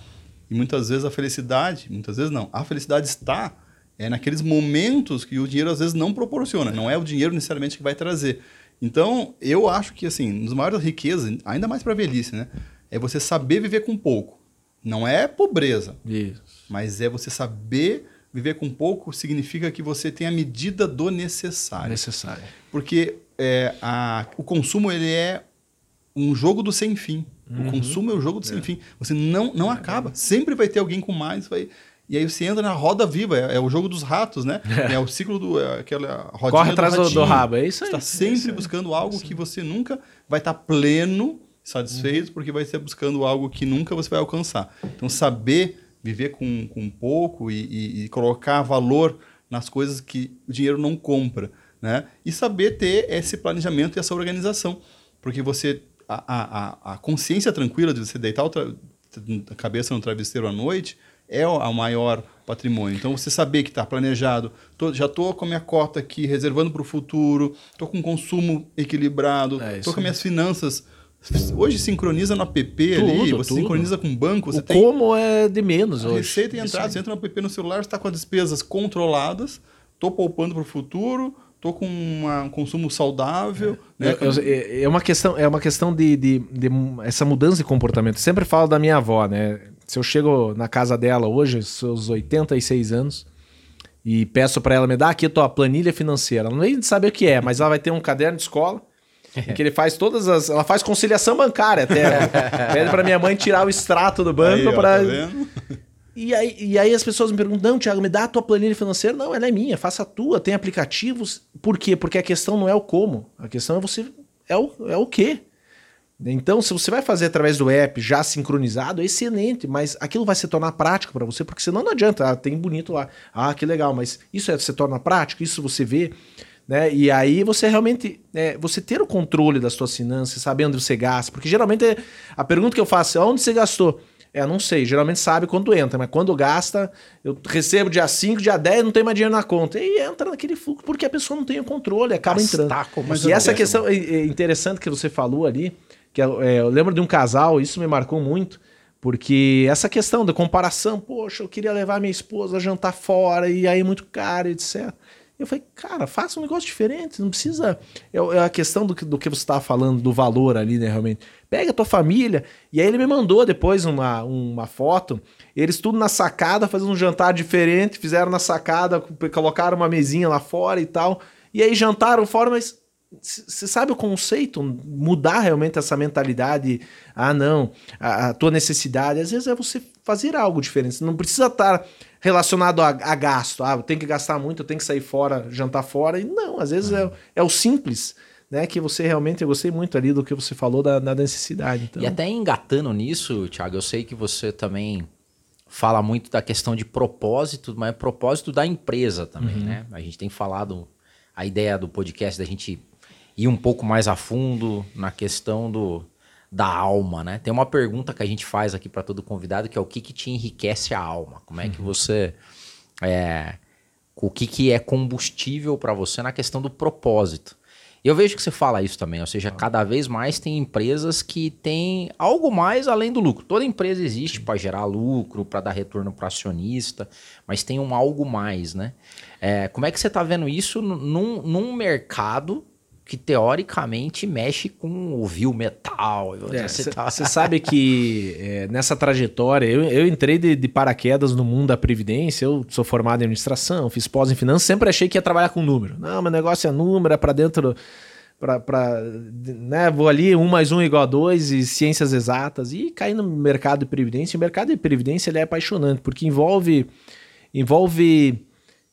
E muitas vezes a felicidade, muitas vezes não, a felicidade está é naqueles momentos que o dinheiro às vezes não proporciona, não é o dinheiro necessariamente que vai trazer. Então, eu acho que assim, das maiores riquezas, ainda mais para a velhice, né, é você saber viver com pouco. Não é pobreza, Isso. mas é você saber viver com pouco significa que você tem a medida do necessário. Necessário. Porque é, a- o consumo ele é um jogo do sem fim. O consumo é o jogo do sem fim. Você não, não acaba. Sempre vai ter alguém com mais. Vai... E aí você entra na roda viva, é, é o jogo dos ratos, né? *laughs* É, é o ciclo do. É aquela rodinha Corre atrás do, do rabo, é isso aí. Você está sempre é buscando algo que você nunca vai estar pleno, satisfeito, porque vai estar buscando algo que nunca você vai alcançar. Então, saber viver com, com pouco e, e, e colocar valor nas coisas que o dinheiro não compra, né? E saber ter esse planejamento e essa organização, porque você a, a, a consciência tranquila de você deitar a cabeça no travesseiro à noite é o maior patrimônio. Então, você saber que está planejado, tô, já estou com a minha cota aqui, reservando para o futuro, estou com consumo equilibrado, estou é com minhas finanças. Hoje sincroniza no app tudo, ali, você tudo. sincroniza com o banco. Você o tem como é de menos hoje. Receita e entrada, você entra no app no celular, está com as despesas controladas, estou poupando para o futuro, estou com uma, um consumo saudável. É, né? é, é, uma questão, é uma questão de, de, de, essa mudança de comportamento. sempre falo da minha avó, né? Se eu chego na casa dela hoje, seus 86 anos, e peço para ela me dar aqui a tua planilha financeira, ela nem sabe o que é, mas ela vai ter um caderno de escola. em que ele faz todas as. Ela faz conciliação bancária até. *laughs* Pede para minha mãe tirar o extrato do banco para. Tá e aí, e aí as pessoas me perguntam: não, Thiago, me dá a tua planilha financeira. Não, ela é minha, faça a tua, tem aplicativos. Por quê? Porque a questão não é o como, a questão é você. É o, é o quê? Então, se você vai fazer através do app já sincronizado, é excelente, mas aquilo vai se tornar prático para você, porque senão não adianta. Ah, tem bonito lá. Ah, que legal, mas isso é, se torna prático, isso você vê. Né? E aí você realmente é, você ter o controle das suas finanças, saber onde você gasta, porque geralmente a pergunta que eu faço é onde você gastou? É, não sei, geralmente sabe quando entra, mas quando gasta, eu recebo dia 5, dia 10, não tem mais dinheiro na conta. E entra naquele fluxo, porque a pessoa não tem o controle, acaba entrando. e essa questão é, é interessante que você falou ali, que é, eu lembro de um casal, isso me marcou muito, porque essa questão da comparação, poxa, eu queria levar minha esposa a jantar fora, e aí é muito caro, etc. Eu falei, cara, faça um negócio diferente, não precisa. É, é a questão do que, do que você estava falando, do valor ali, né, realmente. Pega a tua família. E aí ele me mandou depois uma, uma foto. Eles tudo na sacada, fazendo um jantar diferente, fizeram na sacada, colocaram uma mesinha lá fora e tal. E aí jantaram fora, mas você sabe o conceito? Mudar realmente essa mentalidade. Ah, não, a, a, tua necessidade. Às vezes é você fazer algo diferente. Você não precisa estar relacionado a, a gasto. Ah, eu tenho que gastar muito, eu tenho que sair fora, jantar fora. E não, às vezes é, é o simples. Né, que você realmente, eu gostei muito ali do que você falou da, da necessidade. Então. E até engatando nisso, Thiago, eu sei que você também fala muito da questão de propósito, mas é propósito da empresa também, uhum. né? A gente tem falado a ideia do podcast da gente ir um pouco mais a fundo na questão do, da alma, né? Tem uma pergunta que a gente faz aqui para todo convidado que é o que, que te enriquece a alma? Como é que uhum. você é, o que, que é combustível para você na questão do propósito? Eu vejo que você fala isso também, ou seja, cada vez mais tem empresas que têm algo mais além do lucro. Toda empresa existe para gerar lucro, para dar retorno para acionista, mas tem um algo mais, né? É, como é que você está vendo isso num, num mercado que teoricamente mexe com o vil metal. Você é, tá... sabe que é, nessa trajetória, eu, eu entrei de, de, paraquedas no mundo da Previdência, eu sou formado em administração, fiz pós em finanças, sempre achei que ia trabalhar com número. Não, meu negócio é número, é para dentro. Pra, pra, né, vou ali, um mais um igual a dois e ciências exatas e caí no mercado de previdência. O mercado de previdência ele é apaixonante porque envolve envolve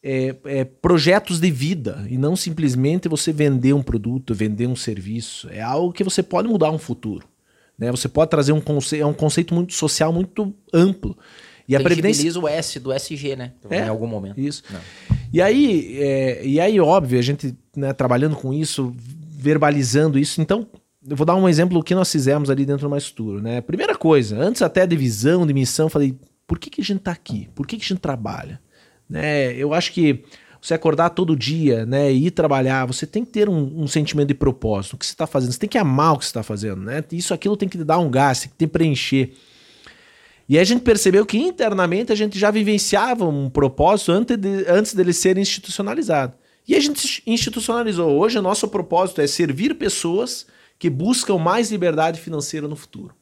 é, é, projetos de vida e não simplesmente você vender um produto, vender um serviço. É algo que você pode mudar um futuro. Né? Você pode trazer um conceito, é um conceito muito social muito amplo. E a previdência o S do SG, né? É, em algum momento. Isso. Não. E aí, é, e aí, óbvio, a gente né, trabalhando com isso, verbalizando isso. Então, eu vou dar um exemplo do que nós fizemos ali dentro do Mais Futuro, né? Primeira coisa, antes até de visão, de missão, falei, por que, que a gente está aqui? Por que, que a gente trabalha? Né? Eu acho que você acordar todo dia né, e ir trabalhar, você tem que ter um, um sentimento de propósito. O que você está fazendo? Você tem que amar o que você está fazendo. Né? Isso, aquilo tem que dar um gás, tem que preencher. E aí a gente percebeu que internamente a gente já vivenciava um propósito antes, de, antes dele ser institucionalizado. E a gente institucionalizou. Hoje o nosso propósito é servir pessoas que buscam mais liberdade financeira no futuro.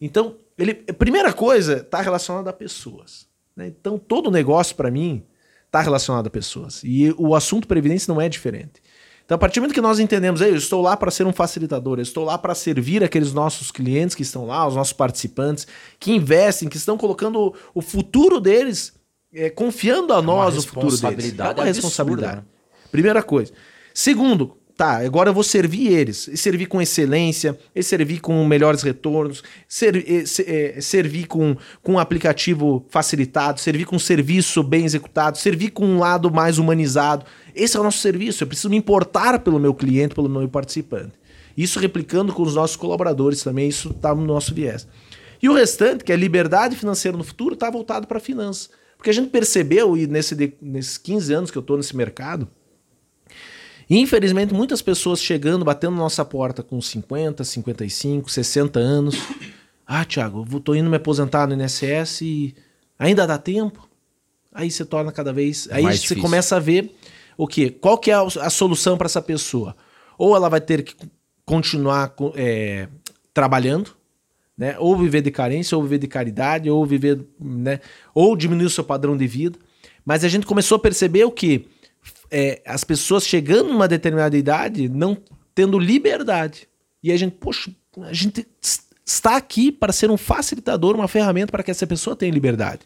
Então, ele, primeira coisa está relacionada a pessoas. Né? Então, todo negócio, para mim, está relacionado a pessoas. E o assunto previdência não é diferente. Então, a partir do momento que nós entendemos, eu estou lá para ser um facilitador, eu estou lá para servir aqueles nossos clientes que estão lá, os nossos participantes, que investem, que estão colocando o futuro deles é, confiando a nós o futuro deles. responsabilidade É uma responsabilidade. Primeira coisa. Segundo, tá, agora eu vou servir eles. E servir com excelência, e servir com melhores retornos, ser- e se- é, servir com, com um aplicativo facilitado, servir com um serviço bem executado, servir com um lado mais humanizado. Esse é o nosso serviço. Eu preciso me importar pelo meu cliente, pelo meu participante. Isso replicando com os nossos colaboradores também, isso está no nosso viés. E o restante, que é liberdade financeira no futuro, está voltado para a finança. Porque a gente percebeu, e nesse, nesses 15 anos que eu estou nesse mercado, Infelizmente, muitas pessoas chegando, batendo nossa porta com 50, 55, 60 anos. Ah, Thiago, eu tô indo me aposentar no INSS e ainda dá tempo? Aí você torna cada vez. É aí você difícil. começa a ver o quê? Qual que é a, a solução para essa pessoa? Ou ela vai ter que continuar co- é, trabalhando, né? Ou viver de carência, ou viver de caridade, ou viver, né? Ou diminuir o seu padrão de vida. Mas a gente começou a perceber o que é, as pessoas chegando numa determinada idade não tendo liberdade. E a gente, poxa, a gente está aqui para ser um facilitador, uma ferramenta para que essa pessoa tenha liberdade.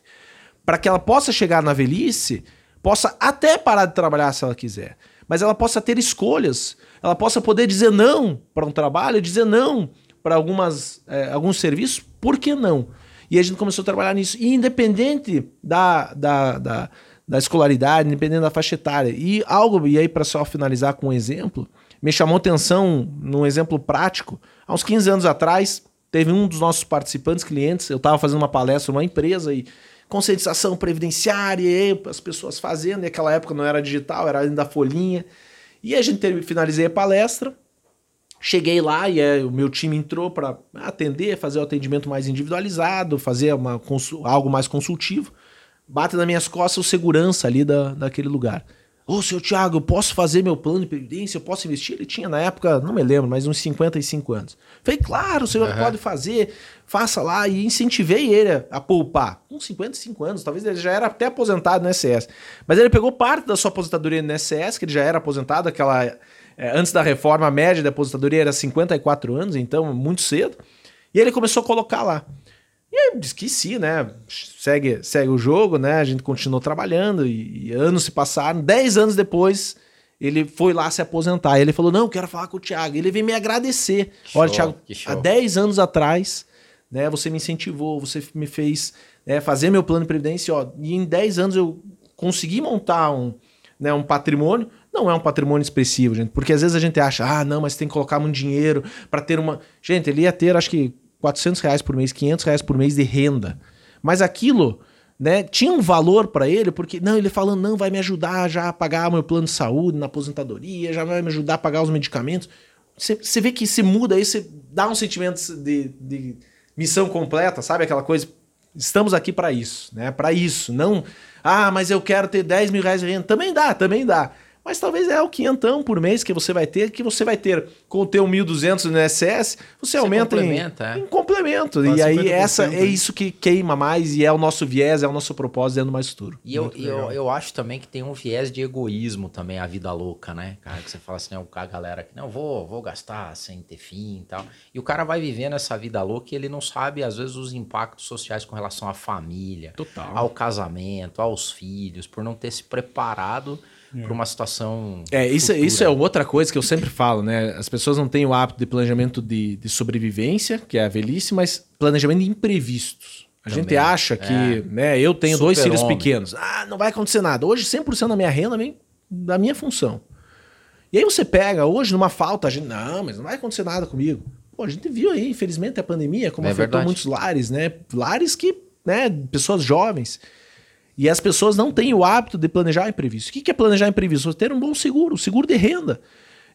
Para que ela possa chegar na velhice, possa até parar de trabalhar se ela quiser, mas ela possa ter escolhas, ela possa poder dizer não para um trabalho, dizer não para algumas é, alguns serviços, por que não? E a gente começou a trabalhar nisso. E independente da, da, da, da escolaridade, independente da faixa etária. E algo, e aí para só finalizar com um exemplo, me chamou atenção num exemplo prático. Há uns 15 anos atrás, teve um dos nossos participantes, clientes, eu estava fazendo uma palestra numa empresa e conscientização previdenciária, e as pessoas fazendo, e época não era digital, era ainda folhinha. E a gente ter- finalizei a palestra, Cheguei lá e é, o meu time entrou para atender, fazer o atendimento mais individualizado, fazer uma, algo mais consultivo. Bate nas minhas costas o segurança ali da, daquele lugar. Ô, seu Thiago, eu posso fazer meu plano de previdência? Eu posso investir? Ele tinha na época, não me lembro, mas uns 55 anos. Falei, claro, o senhor pode fazer, faça lá. E incentivei ele a poupar. Com 55 anos, talvez ele já era até aposentado no INSS. Mas ele pegou parte da sua aposentadoria no INSS, que ele já era aposentado, aquela é, antes da reforma, a média da aposentadoria era 54 anos, então muito cedo. E ele começou a colocar lá. E aí esqueci, né? Segue, segue o jogo, né? A gente continuou trabalhando e, e anos se passaram. Dez anos depois, ele foi lá se aposentar. E ele falou: Não, quero falar com o Thiago. Ele veio me agradecer. Que Olha, show, Thiago, há 10 anos atrás, né? Você me incentivou, você me fez né, fazer meu plano de previdência. Ó, e em 10 anos eu consegui montar um, né, um patrimônio. Não é um patrimônio expressivo, gente, porque às vezes a gente acha, ah, não, mas tem que colocar muito dinheiro para ter uma. Gente, ele ia ter, acho que 400 reais por mês, 500 reais por mês de renda. Mas aquilo, né, tinha um valor para ele, porque, não, ele falando, não, vai me ajudar já a pagar meu plano de saúde na aposentadoria, já vai me ajudar a pagar os medicamentos. Você vê que se muda aí, você dá um sentimento de, de missão completa, sabe? Aquela coisa. Estamos aqui para isso, né? Para isso. Não, ah, mas eu quero ter 10 mil reais de renda. Também dá, também dá. Mas talvez é o quinhentão por mês que você vai ter, que você vai ter com o teu 1.200 no INSS, você, aumenta em, é. em complemento. Quase e aí 50%, essa é né? isso que queima mais e é o nosso viés, é o nosso propósito dentro do mais futuro. E eu, eu, eu acho também que tem um viés de egoísmo também, a vida louca, né? Cara, que você fala assim, né, a galera que não, vou, vou gastar sem ter fim e tal. E o cara vai vivendo essa vida louca e ele não sabe, às vezes, os impactos sociais com relação à família, Total. ao casamento, aos filhos, por não ter se preparado para uma situação. É, isso, futura. isso é outra coisa que eu sempre falo, né? As pessoas não têm o hábito de planejamento de, de sobrevivência, que é a velhice, mas planejamento de imprevistos. A gente Também, acha que, é. né, eu tenho dois filhos Super-homem. pequenos. Ah, não vai acontecer nada. Hoje 100% da minha renda vem da minha função. E aí você pega, hoje numa falta, a gente, não, mas não vai acontecer nada comigo. Pô, a gente viu aí, infelizmente, a pandemia, como É afetou verdade. muitos lares, né? Lares que, né, pessoas jovens. E as pessoas não têm o hábito de planejar imprevisto. O que é planejar imprevisto? Ter um bom seguro, seguro de renda.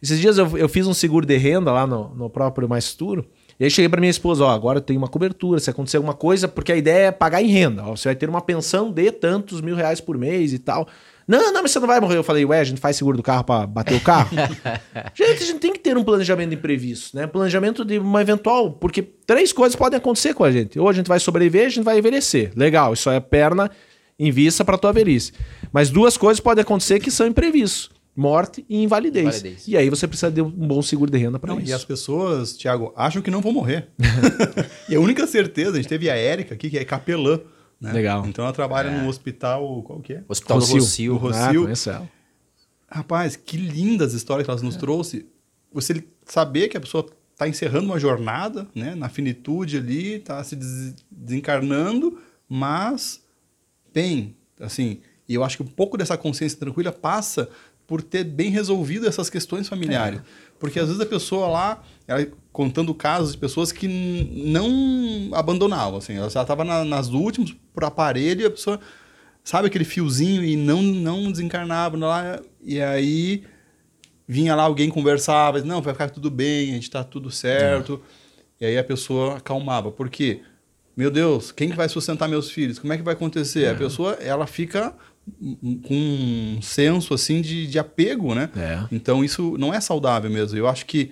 Esses dias eu, eu fiz um seguro de renda lá no, no próprio Mais Futuro. E aí cheguei para minha esposa, ó, agora eu tenho uma cobertura, se acontecer alguma coisa, porque a ideia é pagar em renda. Ó, você vai ter uma pensão de tantos mil reais por mês e tal. Não, não, mas você não vai morrer. Eu falei, ué, a gente faz seguro do carro para bater o carro? *laughs* gente, a gente tem que ter um planejamento imprevisto, né? Planejamento de uma eventual, porque três coisas podem acontecer com a gente. Ou a gente vai sobreviver, a gente vai envelhecer. Legal, isso aí é perna em vista para tua velhice. Mas duas coisas podem acontecer que são imprevistos: morte e invalidez. Invalidez. E aí você precisa de um bom seguro de renda para isso. e as pessoas, Thiago, acham que não vão morrer. *laughs* e a única certeza, a gente teve a Érica aqui, que é capelã né? Legal. Então ela trabalha no hospital, qual que é? Hospital do Rocio. Rocio. Do Ah, Rocio. conheço ela. Rapaz, que lindas histórias que elas nos trouxe. Você saber que a pessoa está encerrando uma jornada, né, na finitude ali, está se des- desencarnando, mas bem, assim, e eu acho que um pouco dessa consciência tranquila passa por ter bem resolvido essas questões familiares. Porque às vezes a pessoa lá, ela, contando casos de pessoas que não abandonavam, assim, ela já estava na, nas últimas por aparelho e a pessoa sabe aquele fiozinho e não não desencarnava lá e aí vinha lá alguém conversava, não, vai ficar tudo bem, a gente está tudo certo. E aí a pessoa acalmava, porque meu Deus, quem que vai sustentar meus filhos? Como é que vai acontecer? A pessoa, ela fica com um senso assim de, de apego, né? É. Então isso não é saudável mesmo. Eu acho que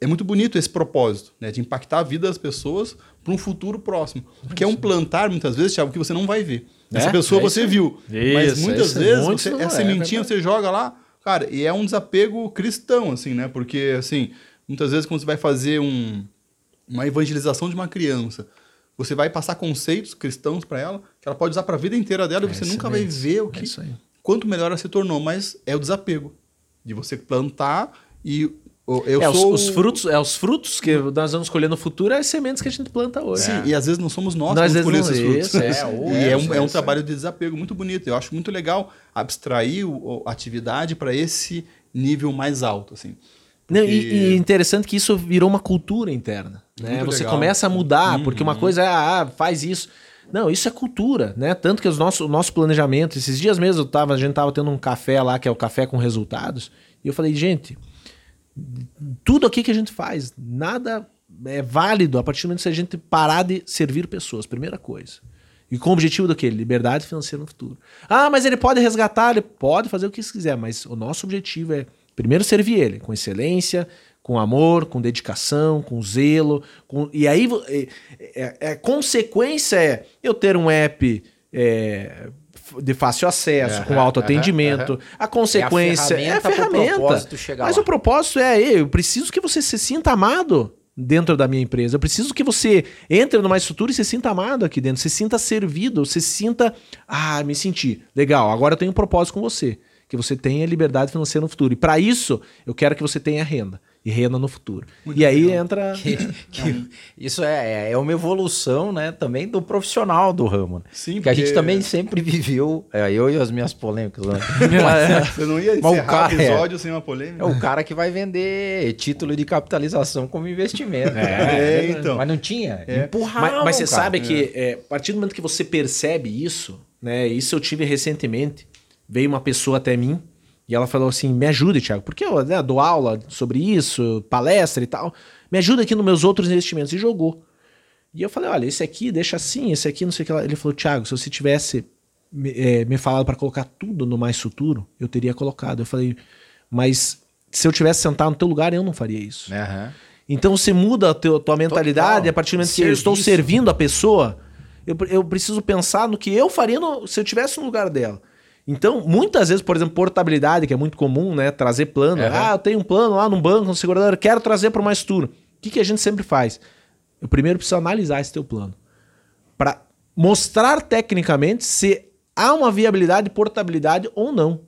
é muito bonito esse propósito, né, de impactar a vida das pessoas para um futuro próximo. Porque é um plantar, muitas vezes, Thiago, que você não vai ver. Essa É, pessoa é você isso viu. mas Isso, muitas isso, vezes você, essa é, é sementinha verdade. você joga lá, cara, e é um desapego cristão, assim, né? Porque, assim, muitas vezes quando você vai fazer um, uma evangelização de uma criança, você vai passar conceitos cristãos para ela, que ela pode usar para a vida inteira dela, e É você nunca vai excelente. ver o É que, isso aí. quanto melhor ela se tornou, mas é o desapego de você plantar e eu é, os- sou os, o- frutos, é os frutos que nós vamos colher no futuro, é as sementes que a gente planta hoje. Sim, e às vezes não somos nós, Nós que não- esses frutos. isso, é, *laughs* ou e é, é, um, é um isso. trabalho de desapego muito bonito. Eu acho muito legal abstrair a atividade para esse nível mais alto, assim. Não, Porque- e, e interessante que isso virou uma cultura interna. Né? Você legal. Uhum. começa a mudar, porque uma coisa é, ah, faz isso. Não, isso é cultura, né? Tanto que os nosso, o nosso planejamento, esses dias mesmo eu tava, a gente tava tendo um café lá, que é o café com resultados, e eu falei, gente, tudo aqui que a gente faz, nada é válido a partir do momento que a gente parar de servir pessoas, primeira coisa. E com o objetivo do quê? Liberdade financeira no futuro. Ah, mas ele pode resgatar, ele pode fazer o que quiser, mas o nosso objetivo é primeiro servir ele com excelência, com amor, com dedicação, com zelo, com... e aí é, é- é- consequência é eu ter um app é, de fácil acesso, Aham, com autoatendimento. aham, A consequência é a ferramenta pro ferramenta. propósito chegar Mas lá. o propósito é, "Ei, eu preciso que você se sinta amado dentro da minha empresa. Eu preciso que você entre no Mais Futuro e se sinta amado aqui dentro. Se sinta servido, se sinta, ah, me senti. Legal, agora eu tenho um propósito com você. Que você tenha liberdade financeira no futuro. E para isso, eu quero que você tenha renda. E renda no futuro. e aí entra... Que- *laughs* que isso é, é uma evolução, né, também do profissional do ramo. Né? Sim, Porque a gente também sempre viveu, é, eu e as minhas polêmicas, né? Você não ia *laughs* encerrar o cara é- episódio sem uma polêmica? É o cara que vai vender título de capitalização como investimento. É, então. Mas não tinha? É. Mas, mas você cara. sabe que é, a partir do momento que você percebe isso, né? Isso eu tive recentemente. Veio uma pessoa até mim e ela falou assim: me ajude, Thiago, porque eu né, dou aula sobre isso, palestra e tal. Me ajuda aqui nos meus outros investimentos. E jogou. E eu falei: olha, esse aqui deixa assim, esse aqui não sei o que lá. Ele falou: Thiago, se você tivesse me, é, me falado para colocar tudo no mais futuro, eu teria colocado. Eu falei: mas se eu tivesse sentado no teu lugar, eu não faria isso. Aham. Então você muda a teu- tua mentalidade Total. a partir do momento que eu estou servindo a pessoa, eu, eu preciso pensar no que eu faria no- se eu tivesse no lugar dela. Então, muitas vezes, por exemplo, portabilidade, que é muito comum, né? Trazer plano. Aham. Ah, eu tenho um plano lá num banco, no segurador, quero trazer para o mais futuro. O que, que a gente sempre faz? Eu primeiro preciso analisar esse teu plano. Para mostrar tecnicamente se há uma viabilidade de portabilidade ou não.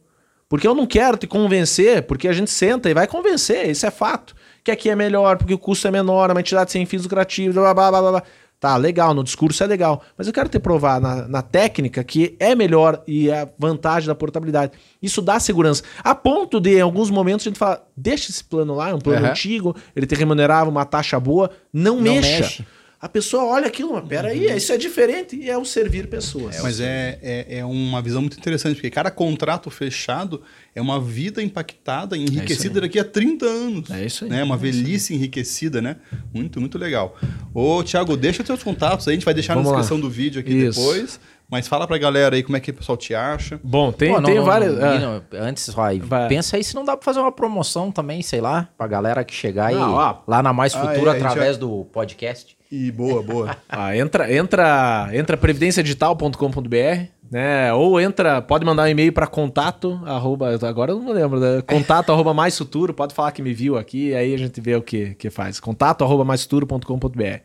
Porque eu não quero te convencer, porque a gente senta e vai convencer, isso é fato. Que aqui é melhor, porque o custo é menor, é uma entidade sem fins lucrativos, blá, blá, blá, blá, blá. Tá, legal, no discurso é legal. Mas eu quero te provar na, na técnica que é melhor e é a vantagem da portabilidade. Isso dá segurança. A ponto de, em alguns momentos, a gente fala, deixa esse plano lá, é um plano Aham. antigo, ele te remunerava uma taxa boa, não, Não mexa. mexe. A pessoa olha aquilo, mas peraí, isso é diferente e é o servir pessoas. Mas é, é, é uma visão muito interessante, porque cada contrato fechado é uma vida impactada, enriquecida daqui a 30 anos. É isso aí. Né? Uma velhice enriquecida, né? Muito, muito legal. Ô, Thiago, deixa teus contatos aí, a gente vai deixar Vamos na lá. descrição do vídeo aqui Isso. depois. Mas fala pra galera aí como é que o pessoal te acha. Bom, tem, Pô, não, tem não, várias. não, ah, não, antes, aí, Vai. pensa aí se não dá pra fazer uma promoção também, sei lá, pra galera que chegar aí lá na Mais Ah, Futuro é, a gente através já- do podcast. E boa, boa. *laughs* Ah, entra, entra, entra previdenciadigital.com.br, né? Ou entra, pode mandar um e-mail para contato, arroba, agora eu não lembro, né? contato *laughs* arroba mais futuro, pode falar que me viu aqui, aí a gente vê o que, que faz. Contato arroba mais futuro.com.br.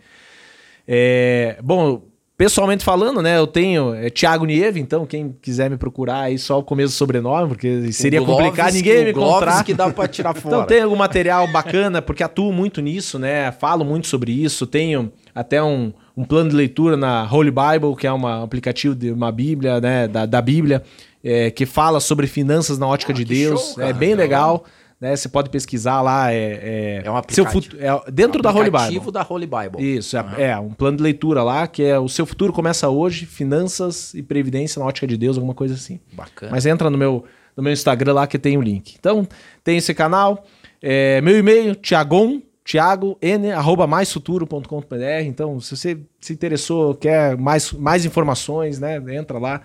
É, bom, pessoalmente falando, né? Eu tenho é, Thiago Nieve, então quem quiser me procurar aí só o começo do sobrenome, porque seria complicado ninguém me encontrar. que dá para tirar *laughs* fora. então tem algum material bacana, porque atuo muito nisso, né? Falo muito sobre isso, tenho até um, um plano de leitura na Holy Bible, que é um aplicativo de uma Bíblia, né? Da, da Bíblia, é, que fala sobre finanças na ótica ah, de Deus. Show, é bem legal. Né, você pode pesquisar lá. É, é, é um aplicativo. É dentro um da Holy Bible. da Holy Bible. Isso, uhum. é, um plano de leitura lá, que é o seu futuro começa hoje, finanças e previdência na ótica de Deus, alguma coisa assim. Bacana. Mas entra no meu, no meu Instagram lá que tem o link. Então, tem esse canal. É, meu e-mail, Tiagon, Thiago, n, arroba maisfuturo.com.br. Então, se você se interessou, quer mais, mais informações, né? Entra lá.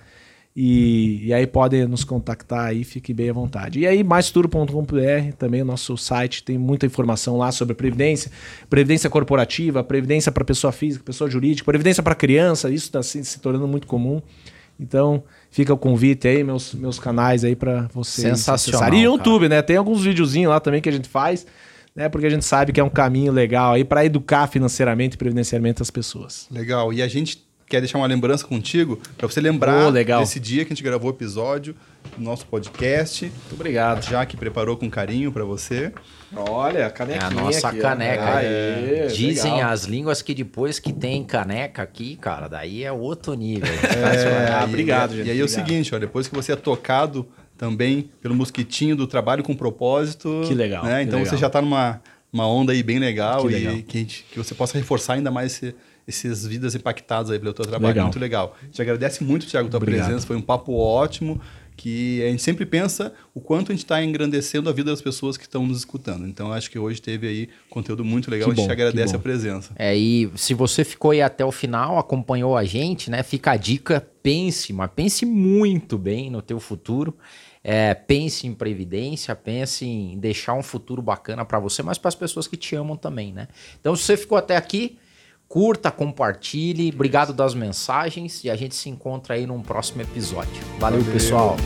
E, e aí podem nos contactar aí, fique bem à vontade. E aí, maisturo.com.br, também o nosso site, tem muita informação lá sobre previdência, previdência corporativa, previdência para pessoa física, pessoa jurídica, previdência para criança, isso está se, se tornando muito comum. Então, fica o convite aí, meus, meus canais aí para vocês. Sensacional. E YouTube, cara. né? Tem alguns videozinhos lá também que a gente faz, né? Porque a gente sabe que é um caminho legal aí para educar financeiramente e previdencialmente as pessoas. Legal. E a gente quer deixar uma lembrança contigo, para você lembrar oh, desse dia que a gente gravou o episódio do nosso podcast. Muito obrigado. Já que preparou com carinho para você. Olha, a canequinha. É a nossa aqui, caneca. Aê, Dizem legal. as línguas que depois que tem caneca aqui, cara, daí é outro nível. É, ah, obrigado, gente. E aí é o seguinte, ó, depois que você é tocado também pelo mosquitinho do trabalho com propósito. Que legal. Né? Então que legal. você já está numa uma onda aí bem legal, que legal. e que, que você possa reforçar ainda mais esse essas vidas impactadas aí pelo teu trabalho. Legal. Muito legal. Te agradece muito, Tiago, a tua Obrigado. presença. Foi um papo ótimo que a gente sempre pensa o quanto a gente está engrandecendo a vida das pessoas que estão nos escutando. Então, acho que hoje teve aí conteúdo muito legal. Que a gente bom, agradece a presença. É, e se você ficou aí até o final, acompanhou a gente, né? Fica a dica, pense, mas pense muito bem no teu futuro. É, pense em previdência, pense em deixar um futuro bacana para você, mas para as pessoas que te amam também, né? Então, se você ficou até aqui, curta, compartilhe. Obrigado das mensagens e a gente se encontra aí num próximo episódio. Valeu, Valeu. pessoal.